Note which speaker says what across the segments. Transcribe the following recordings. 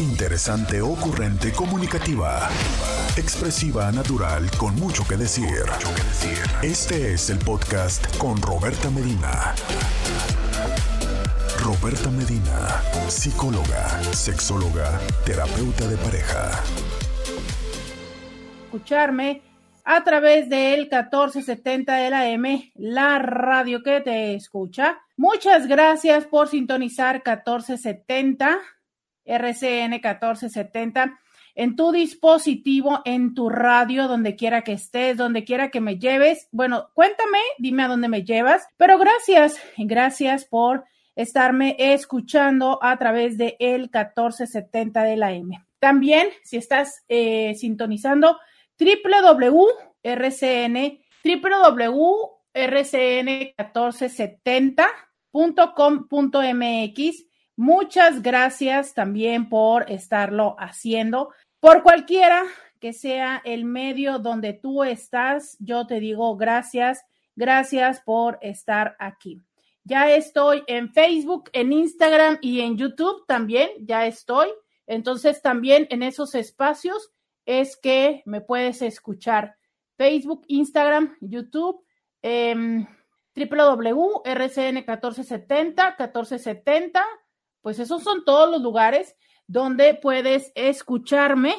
Speaker 1: Interesante, ocurrente, comunicativa. Expresiva, natural, con mucho que decir. Este es el podcast con Roberta Medina. Roberta Medina, psicóloga, sexóloga, terapeuta de pareja.
Speaker 2: Escucharme a través del 1470 de la M, la radio que te escucha. Muchas gracias por sintonizar 1470, RCN 1470, en tu dispositivo, en tu radio, donde quiera que estés, donde quiera que me lleves. Bueno, cuéntame, dime a dónde me llevas, pero gracias, gracias por estarme escuchando a través de el 1470 de la M. También, si estás eh, sintonizando www.rcn, www.rcn1470.com.mx. Muchas gracias también por estarlo haciendo. Por cualquiera que sea el medio donde tú estás, yo te digo gracias, gracias por estar aquí. Ya estoy en Facebook, en Instagram y en YouTube también, ya estoy. Entonces también en esos espacios es que me puedes escuchar Facebook, Instagram, YouTube, eh, www.rcn1470, 1470, pues esos son todos los lugares donde puedes escucharme,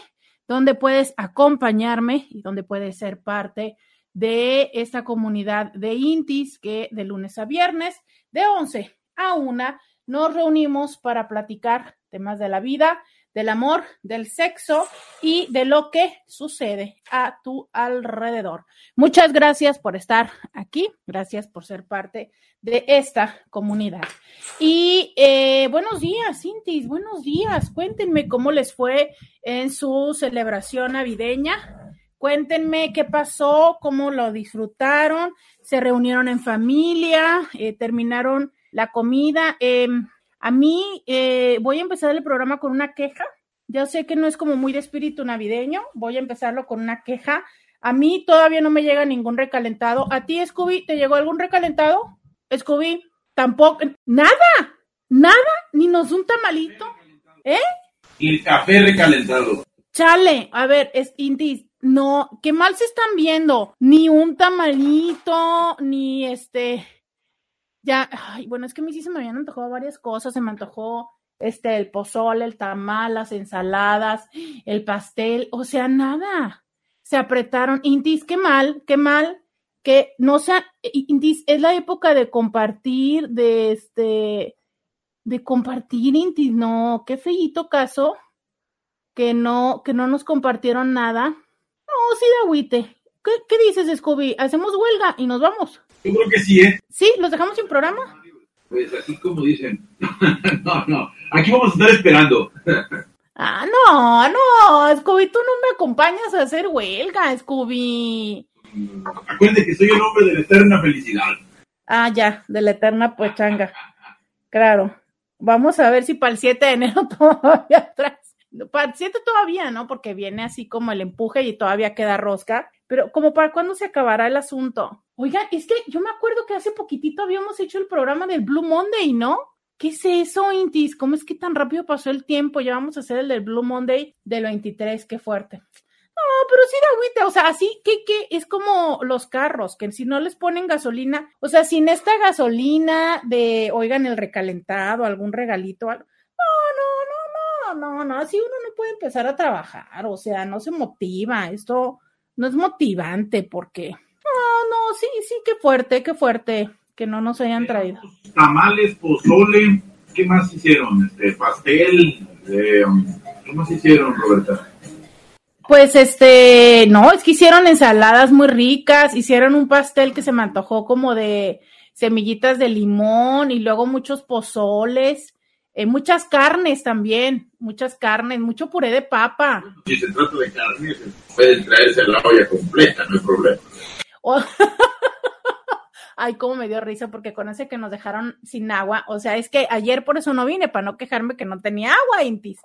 Speaker 2: donde puedes acompañarme y donde puedes ser parte de esta comunidad de Intis que de lunes a viernes, de 11 a 1, nos reunimos para platicar temas de la vida, del amor, del sexo y de lo que sucede a tu alrededor. Muchas gracias por estar aquí, gracias por ser parte de esta comunidad. Y eh, buenos días, Cintis, buenos días. Cuéntenme cómo les fue en su celebración navideña. Cuéntenme qué pasó, cómo lo disfrutaron, se reunieron en familia, eh, terminaron la comida. Eh, a mí eh, voy a empezar el programa con una queja. Yo sé que no es como muy de espíritu navideño. Voy a empezarlo con una queja. A mí todavía no me llega ningún recalentado. ¿A ti, Scooby, te llegó algún recalentado? Scooby, tampoco. Nada, nada, ni nos un tamalito. ¿Eh?
Speaker 3: Y el café recalentado.
Speaker 2: Chale, a ver, es Intis, no, qué mal se están viendo. Ni un tamalito, ni este, ya, ay, bueno, es que a mí sí se me habían antojado varias cosas, se me antojó este, el pozole, el tamal, las ensaladas, el pastel, o sea, nada. Se apretaron. Intis, qué mal, qué mal, que no sea, Intis, es la época de compartir, de este, de compartir, Intis, no, qué feíto caso, que no, que no nos compartieron nada. No, sí, de agüite. ¿Qué, ¿Qué dices, Scooby? Hacemos huelga y nos vamos.
Speaker 3: Yo creo que sí, ¿eh?
Speaker 2: Sí, los dejamos sin programa.
Speaker 3: Pues así como dicen. no, no. Aquí vamos a estar esperando.
Speaker 2: ah, no, no, Scooby, tú no me acompañas a hacer huelga, Scooby.
Speaker 3: Acuérdate que soy el hombre de la eterna felicidad.
Speaker 2: Ah, ya, de la eterna pochanga. Claro. Vamos a ver si para el 7 de enero todavía atrás. Para el 7 todavía, ¿no? Porque viene así como el empuje y todavía queda rosca. Pero como para cuándo se acabará el asunto. Oigan, es que yo me acuerdo que hace poquitito habíamos hecho el programa del Blue Monday, ¿no? ¿Qué es eso, Intis? ¿Cómo es que tan rápido pasó el tiempo? Ya vamos a hacer el del Blue Monday del 23, qué fuerte. No, pero sí agüita, o sea, así que, que es como los carros, que si no les ponen gasolina, o sea, sin esta gasolina de, oigan, el recalentado, algún regalito, algo, no, no, no, no, no, no, así uno no puede empezar a trabajar, o sea, no se motiva, esto no es motivante porque, no, no, sí, sí, qué fuerte, qué fuerte que no nos hayan traído.
Speaker 3: Tamales, pozole, ¿qué más hicieron? Este, pastel, eh, ¿qué más hicieron, Roberta?
Speaker 2: Pues este, no, es que hicieron ensaladas muy ricas, hicieron un pastel que se me antojó como de semillitas de limón y luego muchos pozoles, eh, muchas carnes también, muchas carnes, mucho puré de papa.
Speaker 3: Si se trata de carne, pueden traerse la olla completa, no hay problema.
Speaker 2: Ay, cómo me dio risa porque con ese que nos dejaron sin agua, o sea, es que ayer por eso no vine, para no quejarme que no tenía agua, Intis,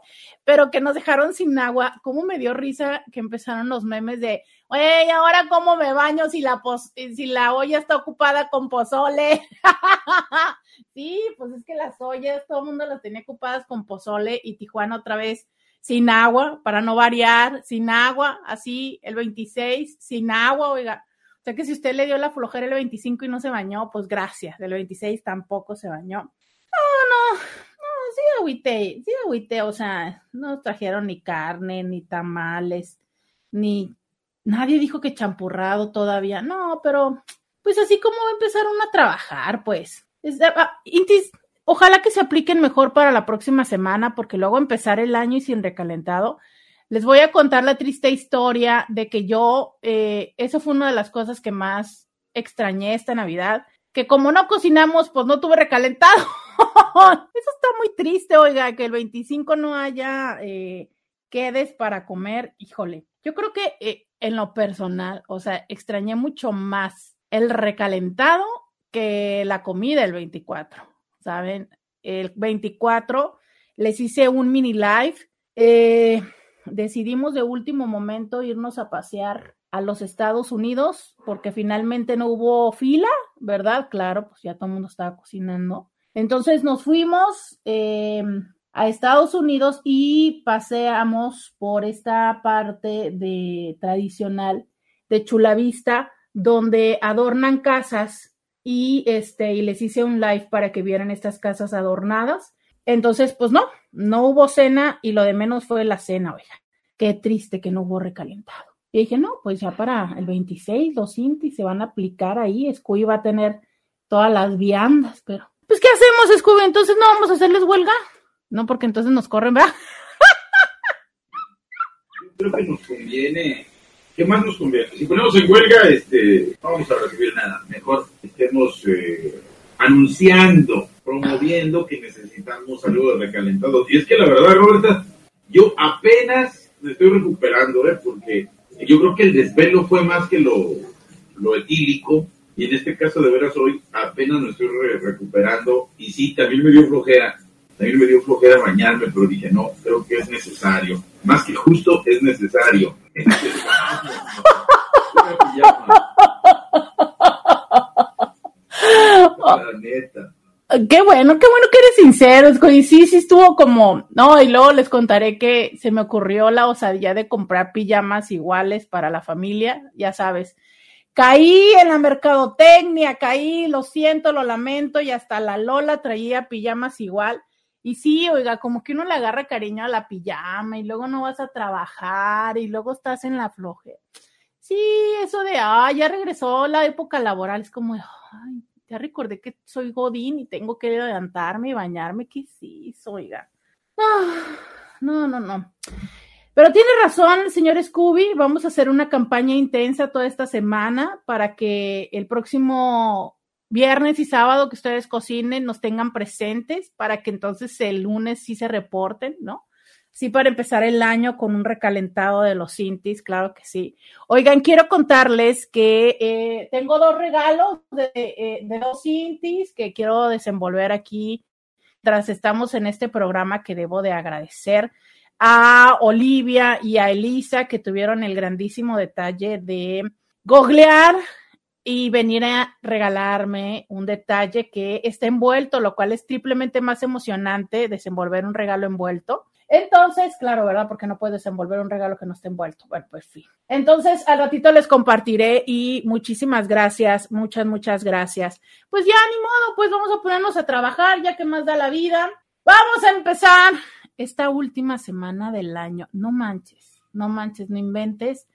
Speaker 2: pero que nos dejaron sin agua, cómo me dio risa que empezaron los memes de, oye, ahora cómo me baño si la, si la olla está ocupada con pozole? sí, pues es que las ollas, todo el mundo las tenía ocupadas con pozole y Tijuana otra vez sin agua, para no variar, sin agua, así el 26, sin agua, oiga. O sea que si usted le dio la flojera el 25 y no se bañó, pues gracias. Del 26 tampoco se bañó. No, no, no, sí agüité, sí agüité. O sea, no trajeron ni carne, ni tamales, ni nadie dijo que champurrado todavía. No, pero pues así como va a trabajar, pues. Ah, Intis, Ojalá que se apliquen mejor para la próxima semana, porque luego empezar el año y sin recalentado. Les voy a contar la triste historia de que yo, eh, eso fue una de las cosas que más extrañé esta Navidad, que como no cocinamos, pues no tuve recalentado. eso está muy triste, oiga, que el 25 no haya eh, quedes para comer. Híjole, yo creo que eh, en lo personal, o sea, extrañé mucho más el recalentado que la comida el 24 ¿saben? El 24 les hice un mini live. Eh, decidimos de último momento irnos a pasear a los Estados Unidos porque finalmente no hubo fila, ¿verdad? Claro, pues ya todo el mundo estaba cocinando. Entonces nos fuimos eh, a Estados Unidos y paseamos por esta parte de tradicional de Chula Vista, donde adornan casas y este y les hice un live para que vieran estas casas adornadas. Entonces, pues no, no hubo cena y lo de menos fue la cena, oiga. Qué triste que no hubo recalentado. Y dije, no, pues ya para el 26 los Inti se van a aplicar ahí, Scooby va a tener todas las viandas, pero pues ¿qué hacemos, Scooby? Entonces no vamos a hacerles huelga. No, porque entonces nos corren, ¿verdad?
Speaker 3: Creo que nos conviene ¿Qué más nos conviene? Si ponemos en huelga, este, no vamos a recibir nada. Mejor estemos eh, anunciando, promoviendo que necesitamos de recalentado. Y es que la verdad, Roberta, yo apenas me estoy recuperando, ¿eh? porque yo creo que el desvelo fue más que lo, lo etílico. Y en este caso, de veras, hoy apenas me estoy recuperando. Y sí, también me dio flojera. También me dio flojera bañarme, pero dije, no, creo que es necesario. Más que justo, es necesario.
Speaker 2: Qué bueno, qué bueno que eres sincero. Y sí, sí estuvo como, no, y luego les contaré que se me ocurrió la osadía de comprar pijamas iguales para la familia, ya sabes. Caí en la mercadotecnia, caí, lo siento, lo lamento, y hasta la Lola traía pijamas igual. Y sí, oiga, como que uno le agarra cariño a la pijama y luego no vas a trabajar y luego estás en la floje. Sí, eso de, ah, ya regresó la época laboral, es como, ay, ya recordé que soy Godín y tengo que levantarme y bañarme, ¿qué sí, oiga? Ah, no, no, no. Pero tiene razón señor Scooby, vamos a hacer una campaña intensa toda esta semana para que el próximo viernes y sábado que ustedes cocinen, nos tengan presentes para que entonces el lunes sí se reporten, ¿no? Sí, para empezar el año con un recalentado de los Cintis, claro que sí. Oigan, quiero contarles que eh, tengo dos regalos de, eh, de dos Cintis que quiero desenvolver aquí mientras estamos en este programa que debo de agradecer a Olivia y a Elisa que tuvieron el grandísimo detalle de googlear y venir a regalarme un detalle que está envuelto, lo cual es triplemente más emocionante desenvolver un regalo envuelto. Entonces, claro, ¿verdad? Porque no puedes desenvolver un regalo que no esté envuelto. Bueno, pues sí. Entonces, al ratito les compartiré y muchísimas gracias, muchas, muchas gracias. Pues ya, ni modo, pues vamos a ponernos a trabajar, ya que más da la vida. Vamos a empezar esta última semana del año. No manches, no manches, no inventes.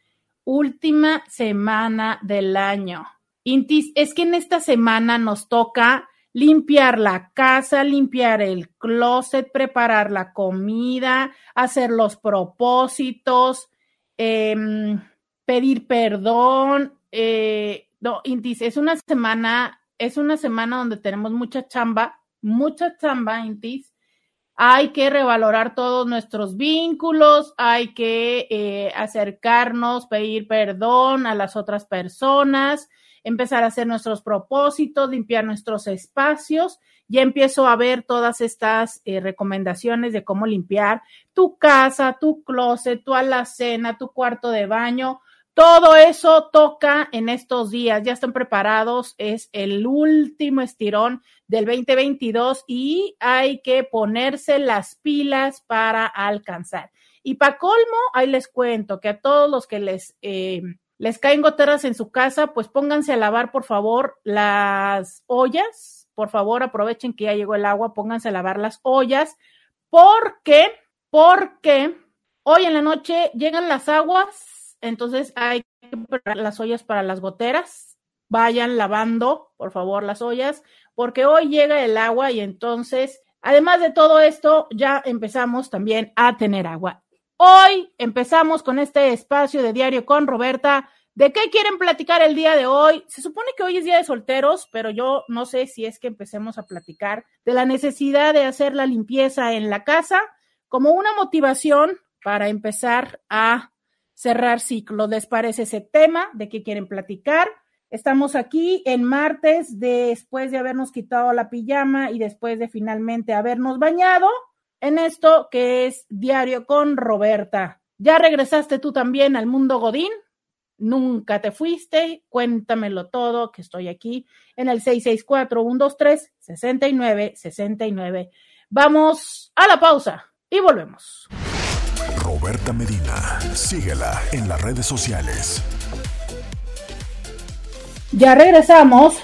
Speaker 2: Última semana del año. Intis, es que en esta semana nos toca limpiar la casa, limpiar el closet, preparar la comida, hacer los propósitos, em, pedir perdón. Eh, no, Intis, es una semana, es una semana donde tenemos mucha chamba, mucha chamba, Intis. Hay que revalorar todos nuestros vínculos, hay que eh, acercarnos, pedir perdón a las otras personas empezar a hacer nuestros propósitos, limpiar nuestros espacios. Ya empiezo a ver todas estas eh, recomendaciones de cómo limpiar tu casa, tu closet, tu alacena, tu cuarto de baño, Todo eso toca en estos días, ya están preparados, es el último estirón del 2022 y hay que ponerse las pilas para alcanzar. Y para colmo, ahí les cuento que a todos los que les, eh, les caen goteras en su casa, pues pónganse a lavar, por favor, las ollas. Por favor, aprovechen que ya llegó el agua, pónganse a lavar las ollas, porque, porque hoy en la noche llegan las aguas, entonces hay que preparar las ollas para las goteras. Vayan lavando, por favor, las ollas, porque hoy llega el agua y entonces, además de todo esto, ya empezamos también a tener agua. Hoy empezamos con este espacio de diario con Roberta. ¿De qué quieren platicar el día de hoy? Se supone que hoy es día de solteros, pero yo no sé si es que empecemos a platicar de la necesidad de hacer la limpieza en la casa como una motivación para empezar a cerrar ciclos. ¿Les parece ese tema? ¿De qué quieren platicar? Estamos aquí en martes después de habernos quitado la pijama y después de finalmente habernos bañado en esto que es Diario con Roberta. ¿Ya regresaste tú también al mundo Godín? Nunca te fuiste, cuéntamelo todo, que estoy aquí en el 664-123-6969. Vamos a la pausa y volvemos.
Speaker 1: Roberta Medina, síguela en las redes sociales.
Speaker 2: Ya regresamos,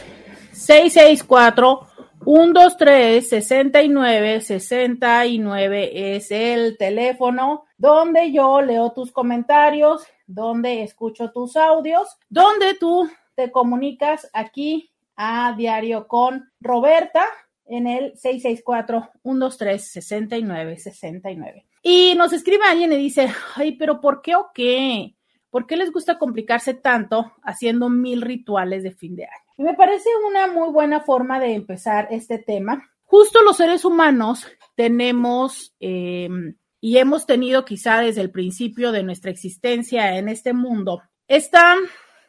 Speaker 2: 664 123 69 69 es el teléfono donde yo leo tus comentarios, donde escucho tus audios, donde tú te comunicas aquí a diario con Roberta en el 664-123-6969. Y nos escribe alguien y dice, ay, pero ¿por qué o qué? ¿Por qué les gusta complicarse tanto haciendo mil rituales de fin de año? Y me parece una muy buena forma de empezar este tema. Justo los seres humanos tenemos eh, y hemos tenido quizá desde el principio de nuestra existencia en este mundo esta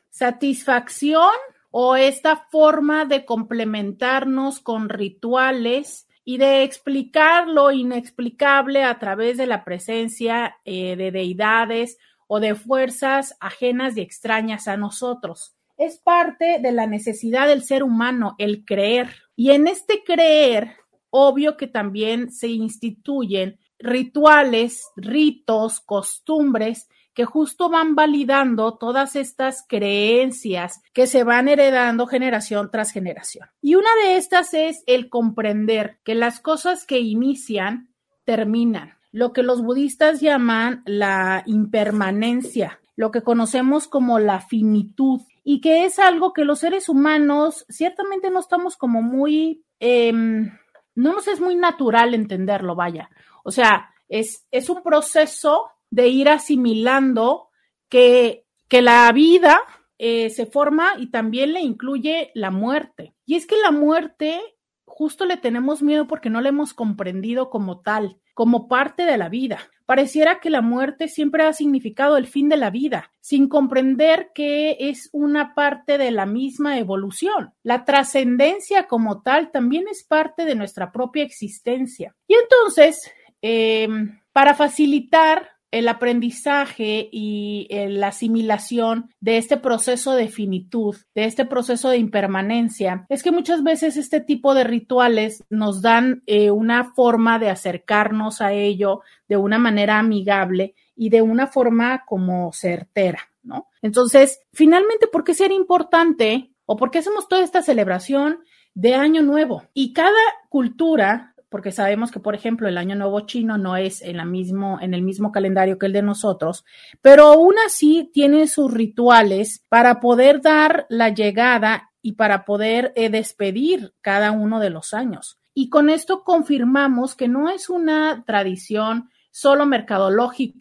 Speaker 2: satisfacción o esta forma de complementarnos con rituales y de explicar lo inexplicable a través de la presencia eh, de deidades o de fuerzas ajenas y extrañas a nosotros es parte de la necesidad del ser humano, el creer. Y en este creer, obvio que también se instituyen rituales, ritos, costumbres que justo van validando todas estas creencias que se van heredando generación tras generación. Y una de estas es el comprender que las cosas que inician terminan, lo que los budistas llaman la impermanencia, lo que conocemos como la finitud y que es algo que los seres humanos ciertamente no estamos como muy, em, no nos es muy natural entenderlo, vaya. O sea, es, es un proceso de ir asimilando que, que la vida eh, se forma y también le incluye la muerte. Y es que la muerte justo le tenemos miedo porque no la hemos comprendido como tal como parte de la vida. Pareciera que la muerte siempre ha significado el fin de la vida, sin comprender que es una parte de la misma evolución. La trascendencia como tal también es parte de nuestra propia existencia. Y entonces, em, para facilitar el aprendizaje y eh, la asimilación de este proceso de finitud, de este proceso de impermanencia, es que muchas veces este tipo de rituales nos dan eh, una forma de acercarnos a ello de una manera amigable y de una forma como certera, ¿no? Entonces, finalmente, ¿por qué ser importante o por qué hacemos toda esta celebración de Año Nuevo? Y cada cultura porque sabemos que, por ejemplo, el Año Nuevo chino no es en, el mismo calendario que el de nosotros, pero aún así tiene sus rituales para poder dar la llegada y para poder eh, despedir cada uno de los años. Y con esto confirmamos que no es una tradición solo mercadológica,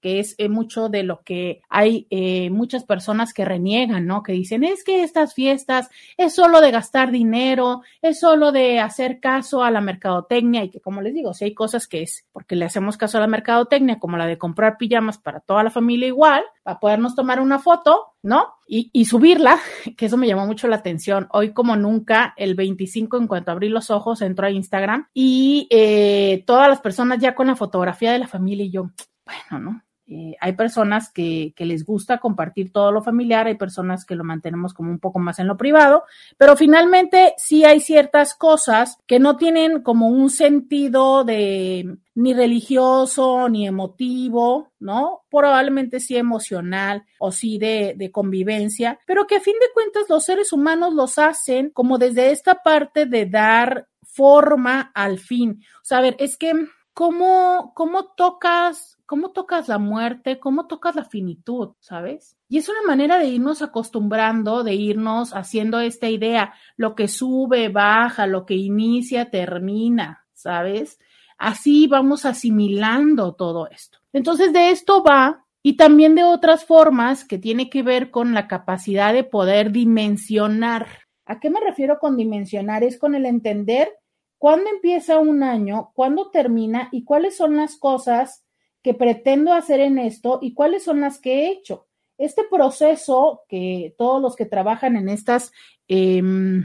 Speaker 2: que es eh, mucho de lo que hay eh, muchas personas que reniegan, ¿no? Que dicen, es que estas fiestas es solo de gastar dinero, es solo de hacer caso a la mercadotecnia y que, como les digo, si hay cosas que es porque le hacemos caso a la mercadotecnia, como la de comprar pijamas para toda la familia igual, para podernos tomar una foto, ¿no? Y, subirla, que eso me llamó mucho la atención. Hoy como nunca, el 25, en cuanto abrí los ojos, entró a Instagram y eh, todas las personas ya con la fotografía de la familia y yo, bueno, ¿no? Eh, hay personas que, que, les gusta compartir todo lo familiar, hay personas que lo mantenemos como un poco más en lo privado, pero finalmente sí hay ciertas cosas que no tienen como un sentido de ni religioso ni emotivo, ¿no? Probablemente sí emocional o sí de, de convivencia, pero que a fin de cuentas los seres humanos los hacen como desde esta parte de dar forma al fin. O sea, a ver, es que cómo, cómo tocas, cómo tocas la muerte, cómo tocas la finitud, ¿sabes? Y es una manera de irnos acostumbrando, de irnos haciendo esta idea, lo que sube, baja, lo que inicia, termina, ¿sabes? Así vamos asimilando todo esto. Entonces, de esto va y también de otras formas que tiene que ver con la capacidad de poder dimensionar. ¿A qué me refiero con dimensionar? Es con el entender cuándo empieza un año, cuándo termina y cuáles son las cosas que pretendo hacer en esto y cuáles son las que he hecho. Este proceso que todos los que trabajan en estas, em,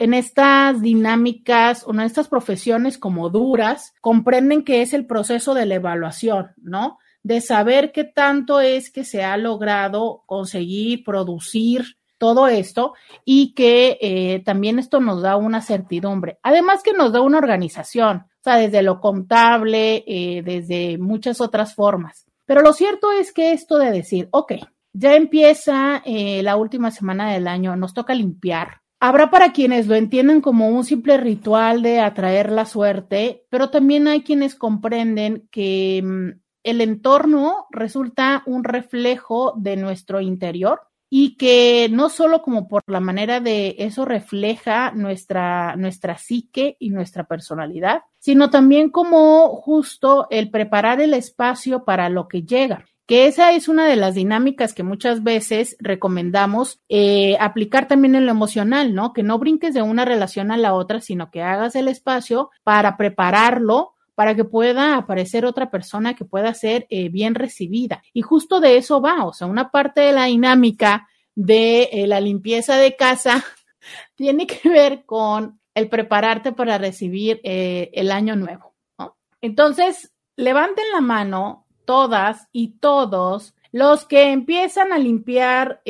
Speaker 2: en estas dinámicas o en estas profesiones como duras, comprenden que es el proceso de la evaluación, ¿no? De saber qué tanto es que se ha logrado conseguir, producir, todo esto y que eh, también esto nos da una certidumbre. Además que nos da una organización, o sea, desde lo contable, eh, desde muchas otras formas. Pero lo cierto es que esto de decir, ok, ya empieza eh, la última semana del año, nos toca limpiar. Habrá para quienes lo entienden como un simple ritual de atraer la suerte, pero también hay quienes comprenden que mm, el entorno resulta un reflejo de nuestro interior y que no solo como por la manera de eso refleja nuestra, nuestra psique y nuestra personalidad, sino también como justo el preparar el espacio para lo que llega que esa es una de las dinámicas que muchas veces recomendamos eh, aplicar también en lo emocional, ¿no? Que no brinques de una relación a la otra, sino que hagas el espacio para prepararlo para que pueda aparecer otra persona que pueda ser eh, bien recibida. Y justo de eso va, o sea, una parte de la dinámica de eh, la limpieza de casa tiene que ver con el prepararte para recibir eh, el año nuevo. Entonces, levanten la mano todas y todos los que empiezan a limpiar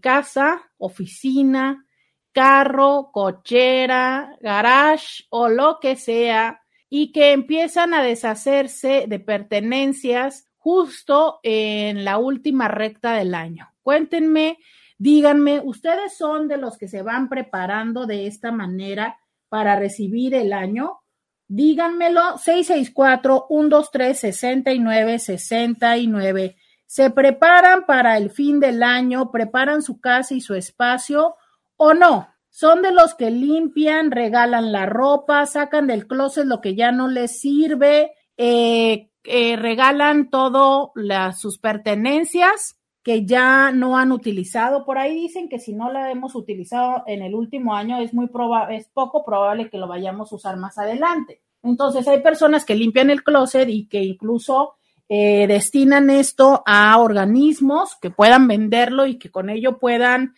Speaker 2: casa, oficina, carro, cochera, garage o lo que sea y que empiezan a deshacerse de pertenencias justo en la última recta del año. Cuéntenme, díganme, ¿ustedes son de los que se van preparando de esta manera para recibir el año? Díganmelo, 664-123-6969. ¿Se preparan para el fin del año? ¿Preparan su casa y su espacio o no? Son de los que limpian, regalan la ropa, sacan del closet lo que ya no les sirve, eh, eh, regalan todo sus pertenencias que ya no han utilizado. Por ahí dicen que si no la hemos utilizado en el último año es muy probable, es poco probable que lo vayamos a usar más adelante. Entonces hay personas que limpian el closet y que incluso eh, destinan esto a organismos que puedan venderlo y que con ello puedan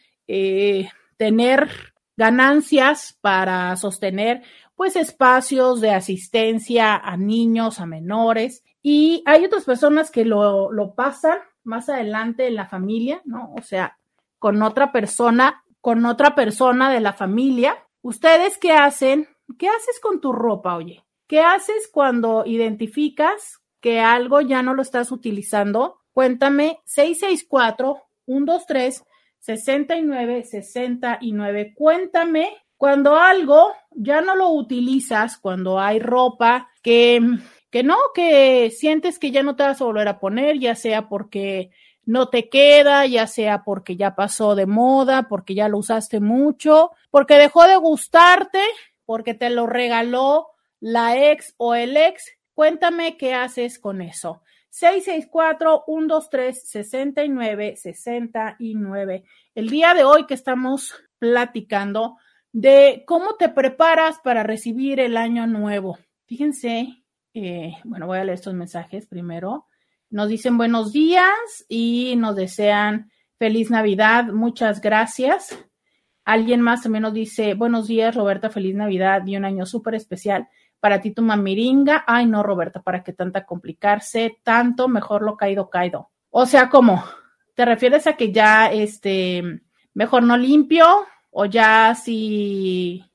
Speaker 2: tener ganancias para sostener pues espacios de asistencia a niños, a menores y hay otras personas que lo, lo pasan más adelante en la familia, ¿no? O sea, con otra persona, con otra persona de la familia. ¿Ustedes qué hacen? ¿Qué haces con tu ropa, oye? ¿Qué haces cuando identificas que algo ya no lo estás utilizando? Cuéntame 664 123 69 69. Cuéntame cuando algo ya no lo utilizas, cuando hay ropa que, que no, que sientes que ya no te vas a volver a poner, ya sea porque no te queda, ya sea porque ya pasó de moda, porque ya lo usaste mucho, porque dejó de gustarte, porque te lo regaló la ex o el ex. Cuéntame qué haces con eso. 664-123-6969. El día de hoy que estamos platicando de cómo te preparas para recibir el año nuevo. Fíjense, eh, bueno, voy a leer estos mensajes primero. Nos dicen buenos días y nos desean feliz Navidad. Muchas gracias. Alguien más también nos dice buenos días, Roberta, feliz Navidad y un año súper especial para ti tu mamiringa. Ay, no, Roberta, ¿para qué tanta complicarse? Tanto, mejor lo caído, caído. O sea, ¿cómo? ¿Te refieres a que ya, este, mejor no limpio? O ya si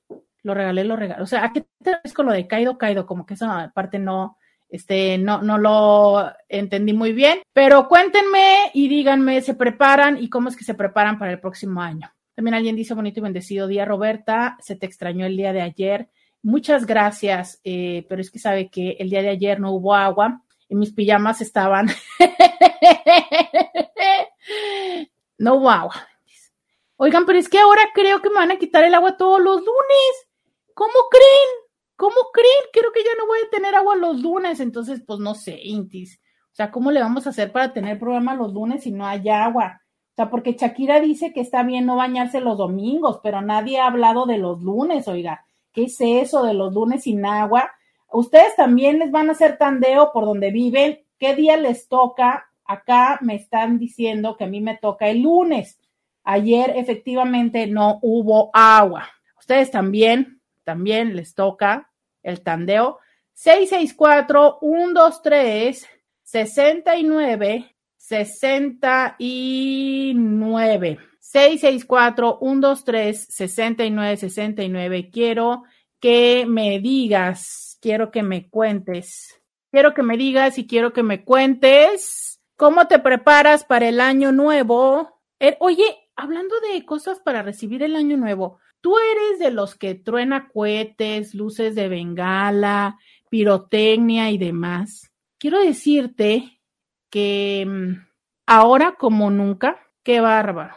Speaker 2: lo regalé, lo regalé. O sea, ¿a qué te refieres con lo de caído, caído? Como que esa parte no, este, no, no lo entendí muy bien. Pero cuéntenme y díganme, ¿se preparan y cómo es que se preparan para el próximo año? También alguien dice bonito y bendecido día, Roberta. Se te extrañó el día de ayer. Muchas gracias, eh, pero es que sabe que el día de ayer no hubo agua y mis pijamas estaban. no hubo agua. Oigan, pero es que ahora creo que me van a quitar el agua todos los lunes. ¿Cómo creen? ¿Cómo creen? Creo que ya no voy a tener agua los lunes. Entonces, pues no sé, Intis. O sea, ¿cómo le vamos a hacer para tener programa los lunes si no hay agua? O sea, porque Shakira dice que está bien no bañarse los domingos, pero nadie ha hablado de los lunes, oiga. ¿Qué es eso de los lunes sin agua? Ustedes también les van a hacer tandeo por donde viven. ¿Qué día les toca? Acá me están diciendo que a mí me toca el lunes. Ayer efectivamente no hubo agua. Ustedes también, también les toca el tandeo. 664-123 69 69. 664-123-6969. Quiero que me digas, quiero que me cuentes, quiero que me digas y quiero que me cuentes cómo te preparas para el año nuevo. Eh, oye, hablando de cosas para recibir el año nuevo, tú eres de los que truena cohetes, luces de bengala, pirotecnia y demás. Quiero decirte que mm, ahora como nunca, qué bárbaro,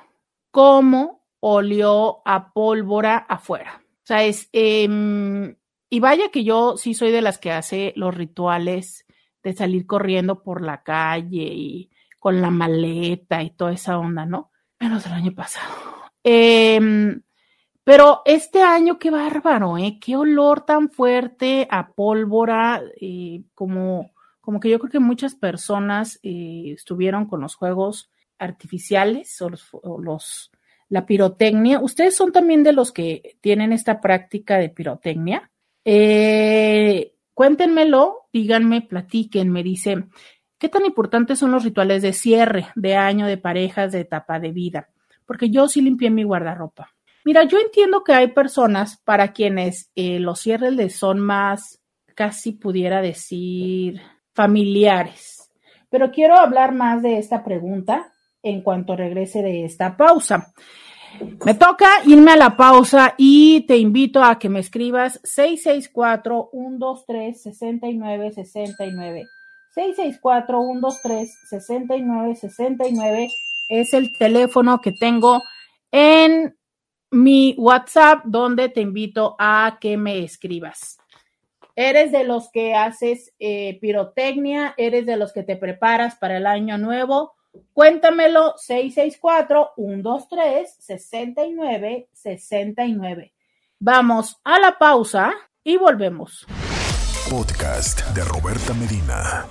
Speaker 2: cómo olió a pólvora afuera. O sea, es, em, y vaya que yo sí soy de las que hace los rituales de salir corriendo por la calle y con la maleta y toda esa onda, ¿no? Menos el año pasado. Em, pero este año, qué bárbaro, ¿eh? Qué olor tan fuerte a pólvora, eh, como como que yo creo que muchas personas eh, estuvieron con los juegos artificiales o los, la pirotecnia. ¿Ustedes son también de los que tienen esta práctica de pirotecnia? Eh, cuéntenmelo, díganme, platiquen, dice, ¿qué tan importantes son los rituales de cierre, de año, de parejas, de etapa de vida? Porque yo sí limpié mi guardarropa. Mira, yo entiendo que hay personas para quienes eh, los cierres les son más, casi pudiera decir, familiares. Pero quiero hablar más de esta pregunta en cuanto regrese de esta pausa. Me toca irme a la pausa y te invito a que me escribas 664-123-6969. 664-123-6969 es el teléfono que tengo en mi WhatsApp donde te invito a que me escribas. ¿Eres de los que haces eh, pirotecnia? ¿Eres de los que te preparas para el año nuevo? Cuéntamelo 664-123-6969. Vamos a la pausa y volvemos.
Speaker 1: Podcast de Roberta Medina.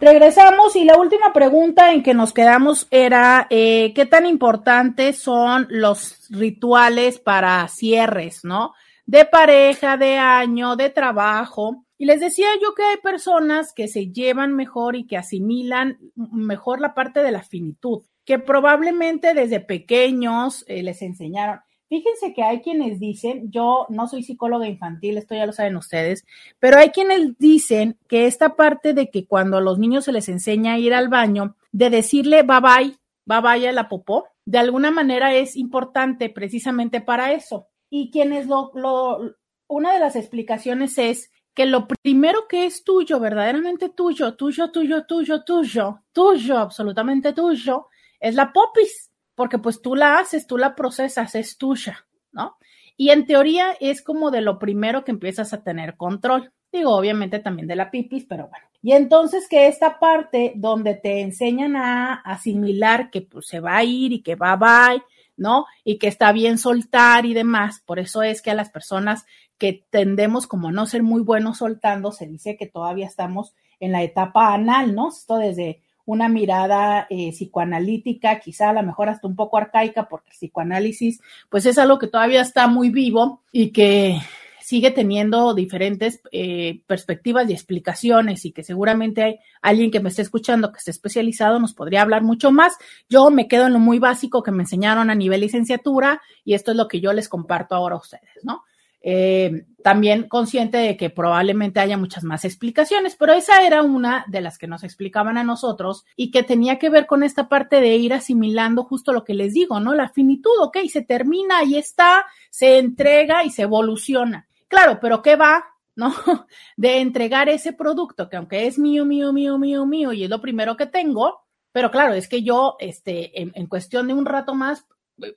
Speaker 2: Regresamos y la última pregunta en que nos quedamos era eh, qué tan importantes son los rituales para cierres, ¿no? de pareja, de año, de trabajo. Y les decía yo que hay personas que se llevan mejor y que asimilan mejor la parte de la finitud, que probablemente desde pequeños eh, les enseñaron. Fíjense que hay quienes dicen, yo no soy psicóloga infantil, esto ya lo saben ustedes, pero hay quienes dicen que esta parte de que cuando a los niños se les enseña a ir al baño, de decirle bye bye, bye bye a la popó, de alguna manera es importante precisamente para eso. Y quienes lo, lo, una de las explicaciones es que lo primero que es tuyo, verdaderamente tuyo, tuyo, tuyo, tuyo, tuyo, tuyo, absolutamente tuyo, es la popis, porque pues tú la haces, tú la procesas, es tuya, ¿no? Y en teoría es como de lo primero que empiezas a tener control. Digo, obviamente también de la pipis, pero bueno. Y entonces que esta parte donde te enseñan a asimilar que pues se va a ir y que va, bye, ¿no? Y que está bien soltar y demás. Por eso es que a las personas que tendemos como no ser muy buenos soltando, se dice que todavía estamos en la etapa anal, ¿no? Esto desde una mirada eh, psicoanalítica, quizá a lo mejor hasta un poco arcaica, porque el psicoanálisis, pues es algo que todavía está muy vivo y que sigue teniendo diferentes eh, perspectivas y explicaciones y que seguramente hay alguien que me esté escuchando que esté especializado nos podría hablar mucho más. Yo me quedo en lo muy básico que me enseñaron a nivel licenciatura y esto es lo que yo les comparto ahora a ustedes, ¿no? Eh, también consciente de que probablemente haya muchas más explicaciones, pero esa era una de las que nos explicaban a nosotros y que tenía que ver con esta parte de ir asimilando justo lo que les digo, ¿no? La finitud, ok, se termina, ahí está, se entrega y se evoluciona. Claro, pero ¿qué va? ¿No? De entregar ese producto que aunque es mío, mío, mío, mío, mío y es lo primero que tengo, pero claro, es que yo, este, en, en cuestión de un rato más,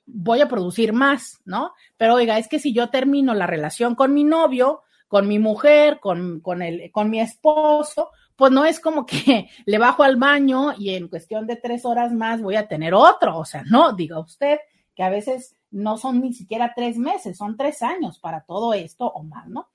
Speaker 2: voy a producir más, ¿no? Pero oiga, es que si yo termino la relación con mi novio, con mi mujer, con, con, el, con mi esposo, pues no es como que le bajo al baño y en cuestión de tres horas más voy a tener otro. O sea, no, diga usted que a veces no son ni siquiera tres meses, son tres años para todo esto o más, ¿no?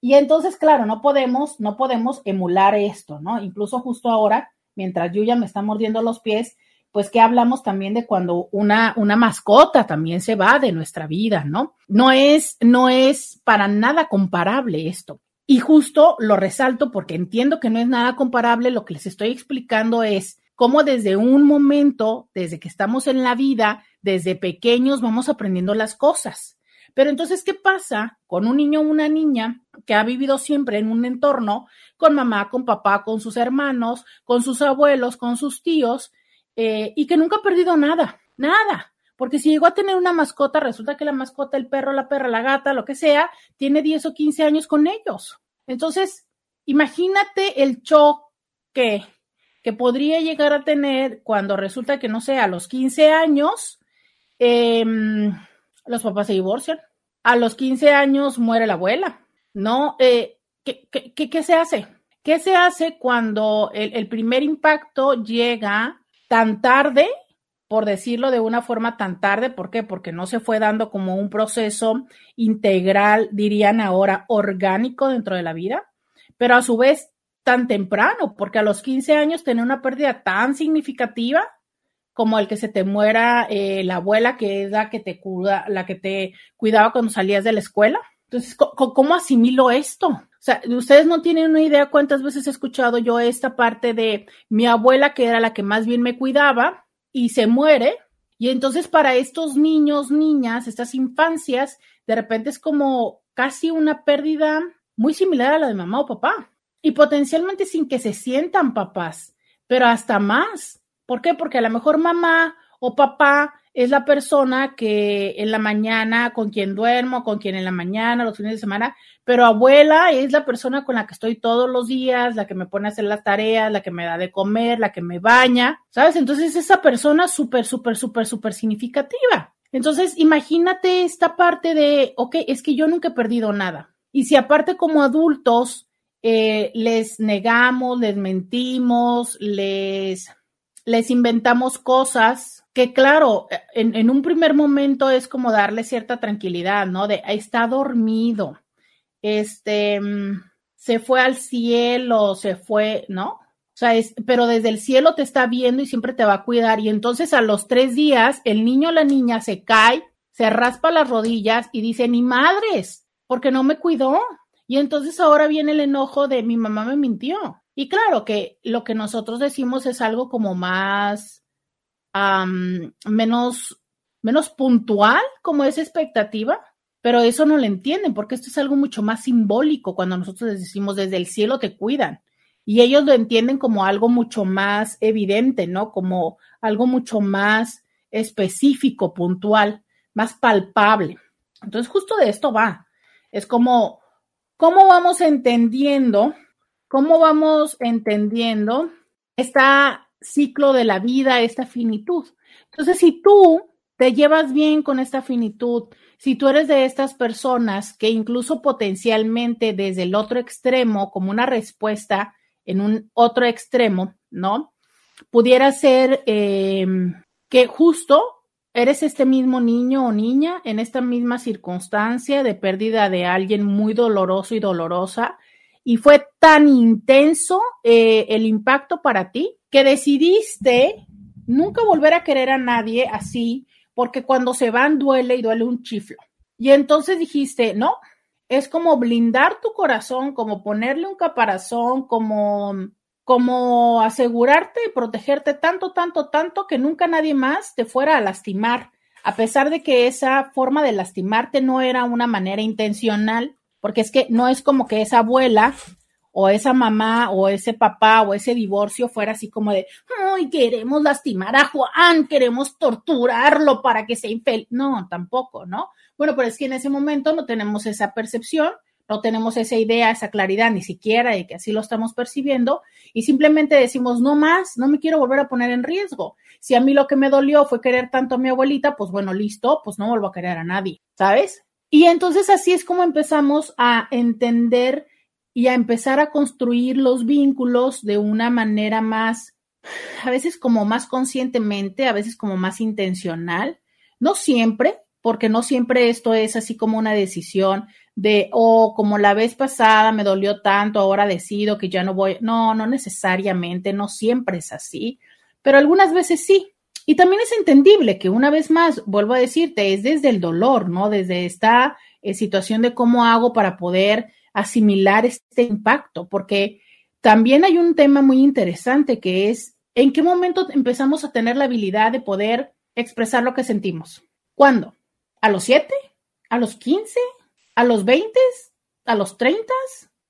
Speaker 2: Y entonces, claro, no podemos, no podemos emular esto, ¿no? Incluso justo ahora, mientras Yuya me está mordiendo los pies, pues que hablamos también de cuando una, una mascota también se va de nuestra vida, ¿no? No es, no es para nada comparable esto. Y justo lo resalto porque entiendo que no es nada comparable, lo que les estoy explicando es cómo desde un momento, desde que estamos en la vida, desde pequeños vamos aprendiendo las cosas. Pero entonces, ¿qué pasa con un niño o una niña que ha vivido siempre en un entorno con mamá, con papá, con sus hermanos, con sus abuelos, con sus tíos, eh, y que nunca ha perdido nada, nada. Porque si llegó a tener una mascota, resulta que la mascota, el perro, la perra, la gata, lo que sea, tiene 10 o 15 años con ellos. Entonces, imagínate el choque que podría llegar a tener cuando resulta que, no sé, a los 15 años, em, los papás se divorcian. A los 15 años muere la abuela, ¿no? Eh, ¿qué, se hace? ¿Qué se hace cuando el, el primer impacto llega tan tarde, por decirlo de una forma tan tarde, ¿por qué? Porque no se fue dando como un proceso integral, dirían ahora, orgánico dentro de la vida, pero a su vez tan temprano, porque a los 15 años tener una pérdida tan significativa como el que se te muera eh, la abuela, que es la que te cuida, la que te cuidaba cuando salías de la escuela. Entonces, ¿cómo asimilo esto? O sea, ustedes no tienen una idea cuántas veces he escuchado yo esta parte de mi abuela, que era la que más bien me cuidaba, y se muere. Y entonces para estos niños, niñas, estas infancias, de repente es como casi una pérdida muy similar a la de mamá o papá. Y potencialmente sin que se sientan papás, pero hasta más. ¿Por qué? Porque a lo mejor mamá o papá es la persona que en la mañana con quien duermo, con quien en la mañana, los fines de semana, pero abuela es la persona con la que estoy todos los días, la que me pone a hacer las tareas, la que me da de comer, la que me baña, ¿sabes? Entonces esa persona súper, súper, súper, súper significativa. Entonces imagínate esta parte de, ok, es que yo nunca he perdido nada. Y si aparte como adultos eh, les negamos, les mentimos, les, les inventamos cosas, que claro, en, un primer momento es como darle cierta tranquilidad, ¿no? De está dormido, este, mm, se fue al cielo, se fue, ¿no? O sea, es, pero desde el cielo te está viendo y siempre te va a cuidar. Y entonces a los tres días, el niño o la niña se cae, se raspa las rodillas y dice, ni madres, porque no me cuidó. Y entonces ahora viene el enojo de mi mamá me mintió. Y claro que lo que nosotros decimos es algo como más menos, menos puntual como esa expectativa, pero eso no lo entienden porque esto es algo mucho más simbólico cuando nosotros les decimos desde el cielo te cuidan y ellos lo entienden como algo mucho más evidente, ¿no? Como algo mucho más específico, puntual, más palpable. Entonces, justo de esto va. Es como, ¿cómo vamos entendiendo? ¿Cómo vamos entendiendo esta ciclo de la vida, esta finitud. Entonces, si tú te llevas bien con esta finitud, si tú eres de estas personas que incluso potencialmente desde el otro extremo, como una respuesta en un otro extremo, ¿no? Pudiera ser em, que justo eres este mismo niño o niña en esta misma circunstancia de pérdida de alguien muy doloroso y dolorosa y fue tan intenso eh, el impacto para ti que decidiste nunca volver a querer a nadie así, porque cuando se van duele y duele un chiflo. Y entonces dijiste, no, es como blindar tu corazón, como ponerle un caparazón, como, como asegurarte y protegerte tanto, tanto, tanto que nunca nadie más te fuera a lastimar, a pesar de que esa forma de lastimarte no era una manera intencional, porque es que no es como que esa abuela o esa mamá o ese papá o ese divorcio fuera así como de, ay, queremos lastimar a Juan, queremos torturarlo para que sea infeliz. No, tampoco, ¿no? Bueno, pero es que en ese momento no tenemos esa percepción, no tenemos esa idea, esa claridad ni siquiera de que así lo estamos percibiendo y simplemente decimos, no más, no me quiero volver a poner en riesgo. Si a mí lo que me dolió fue querer tanto a mi abuelita, pues bueno, listo, pues no vuelvo a querer a nadie, ¿sabes? Y entonces así es como empezamos a entender y a empezar a construir los vínculos de una manera más, a veces como más conscientemente, a veces como más intencional. No siempre, porque no siempre esto es así como una decisión de, oh, como la vez pasada me dolió tanto, ahora decido que ya no voy. No, no necesariamente, no siempre es así, pero algunas veces sí. Y también es entendible que una vez más, vuelvo a decirte, es desde el dolor, ¿no? Desde esta eh, situación de cómo hago para poder asimilar este impacto, porque también hay un tema muy interesante que es en qué momento empezamos a tener la habilidad de poder expresar lo que sentimos. ¿Cuándo? ¿A los 7? ¿A los 15? ¿A los 20? ¿A los 30?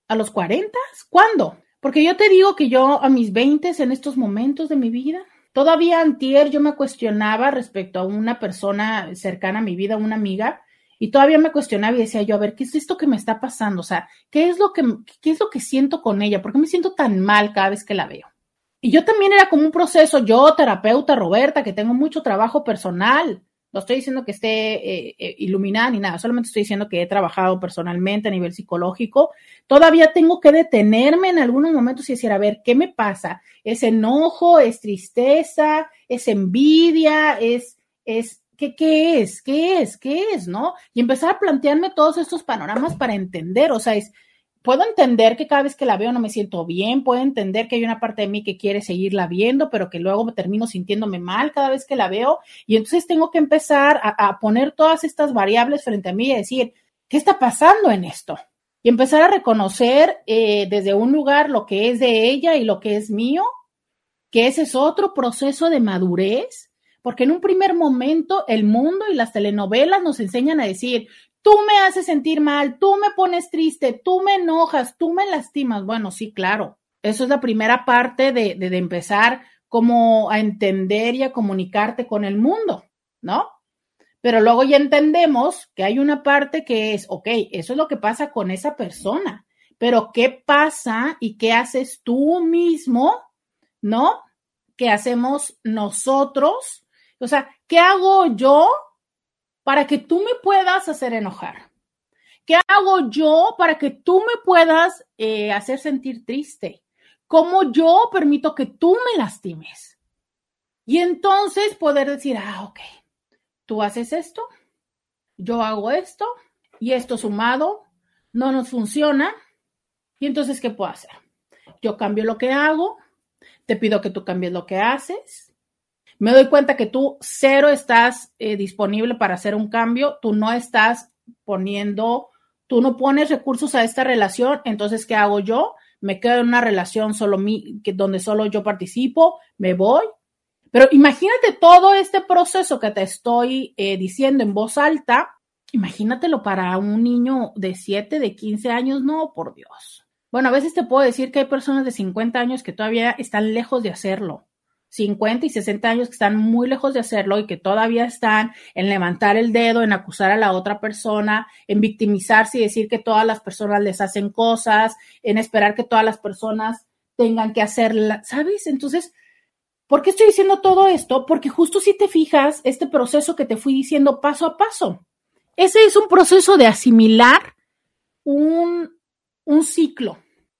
Speaker 2: ¿A los 40? ¿Cuándo? Porque yo te digo que yo a mis 20 en estos momentos de mi vida, todavía antier yo me cuestionaba respecto a una persona cercana a mi vida, una amiga, y todavía me cuestionaba y decía yo, a ver, ¿qué es esto que me está pasando? O sea, ¿qué es lo que, qué es lo que siento con ella? ¿Por qué me siento tan mal cada vez que la veo? Y yo también era como un proceso, yo, terapeuta Roberta, que tengo mucho trabajo personal, no estoy diciendo que esté eh, eh, iluminada ni nada, solamente estoy diciendo que he trabajado personalmente a nivel psicológico. Todavía tengo que detenerme en algunos momentos y decir, a ver, ¿qué me pasa? ¿Es enojo? ¿Es tristeza? ¿Es envidia? ¿Es, es, ¿qué, qué es? ¿Qué es? ¿Qué es? ¿No? Y empezar a plantearme todos estos panoramas para entender, o sea, es, puedo entender que cada vez que la veo no me siento bien, puedo entender que hay una parte de mí que quiere seguirla viendo, pero que luego termino sintiéndome mal cada vez que la veo. Y entonces tengo que empezar a, poner todas estas variables frente a mí y decir, ¿qué está pasando en esto? Y empezar a reconocer eh, desde un lugar lo que es de ella y lo que es mío, que ese es otro proceso de madurez, porque en un primer momento el mundo y las telenovelas nos enseñan a decir, tú me haces sentir mal, tú me pones triste, tú me enojas, tú me lastimas. Bueno, sí, claro. Eso es la primera parte de, de, empezar como a entender y a comunicarte con el mundo, ¿no? Pero luego ya entendemos que hay una parte que es, ok, eso es lo que pasa con esa persona, pero ¿qué pasa y qué haces tú mismo, ¿no? ¿Qué hacemos nosotros? O sea, ¿qué hago yo para que tú me puedas hacer enojar? ¿Qué hago yo para que tú me puedas eh, hacer sentir triste? ¿Cómo yo permito que tú me lastimes? Y entonces poder decir, ah, ok, tú haces esto, yo hago esto y esto sumado no nos funciona. Y entonces, ¿qué puedo hacer? Yo cambio lo que hago, te pido que tú cambies lo que haces me doy cuenta que tú cero estás eh, disponible para hacer un cambio, tú no estás poniendo, tú no pones recursos a esta relación, entonces, ¿qué hago yo? Me quedo en una relación solo mi, que, donde solo yo participo, me voy. Pero imagínate todo este proceso que te estoy eh, diciendo en voz alta, imagínatelo para un niño de 7, de 15 años, no, por Dios. Bueno, a veces te puedo decir que hay personas de 50 años que todavía están lejos de hacerlo. 50 y 60 años que están muy lejos de hacerlo y que todavía están en levantar el dedo, en acusar a la otra persona, en victimizarse y decir que todas las personas les hacen cosas, en esperar que todas las personas tengan que hacerla, ¿sabes? Entonces, ¿por qué estoy diciendo todo esto? Porque justo si te fijas, este proceso que te fui diciendo paso a paso, ese es un proceso de asimilar un, un ciclo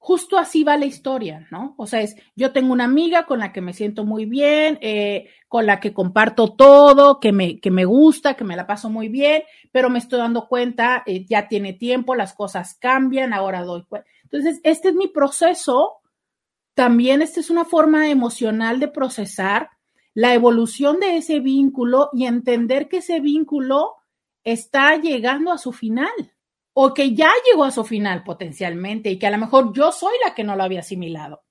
Speaker 2: justo así va la historia, ¿no? O sea, es, yo tengo una amiga con la que me siento muy bien, eh, con la que comparto todo, que me, que me gusta, que me la paso muy bien, pero me estoy dando cuenta, eh, ya tiene tiempo, las cosas cambian, ahora doy cuenta. Entonces, este es mi proceso. También esta es una forma emocional de procesar la evolución de ese vínculo y entender que ese vínculo está llegando a su final o que ya llegó a su final potencialmente y que a lo mejor yo soy la que no lo había asimilado.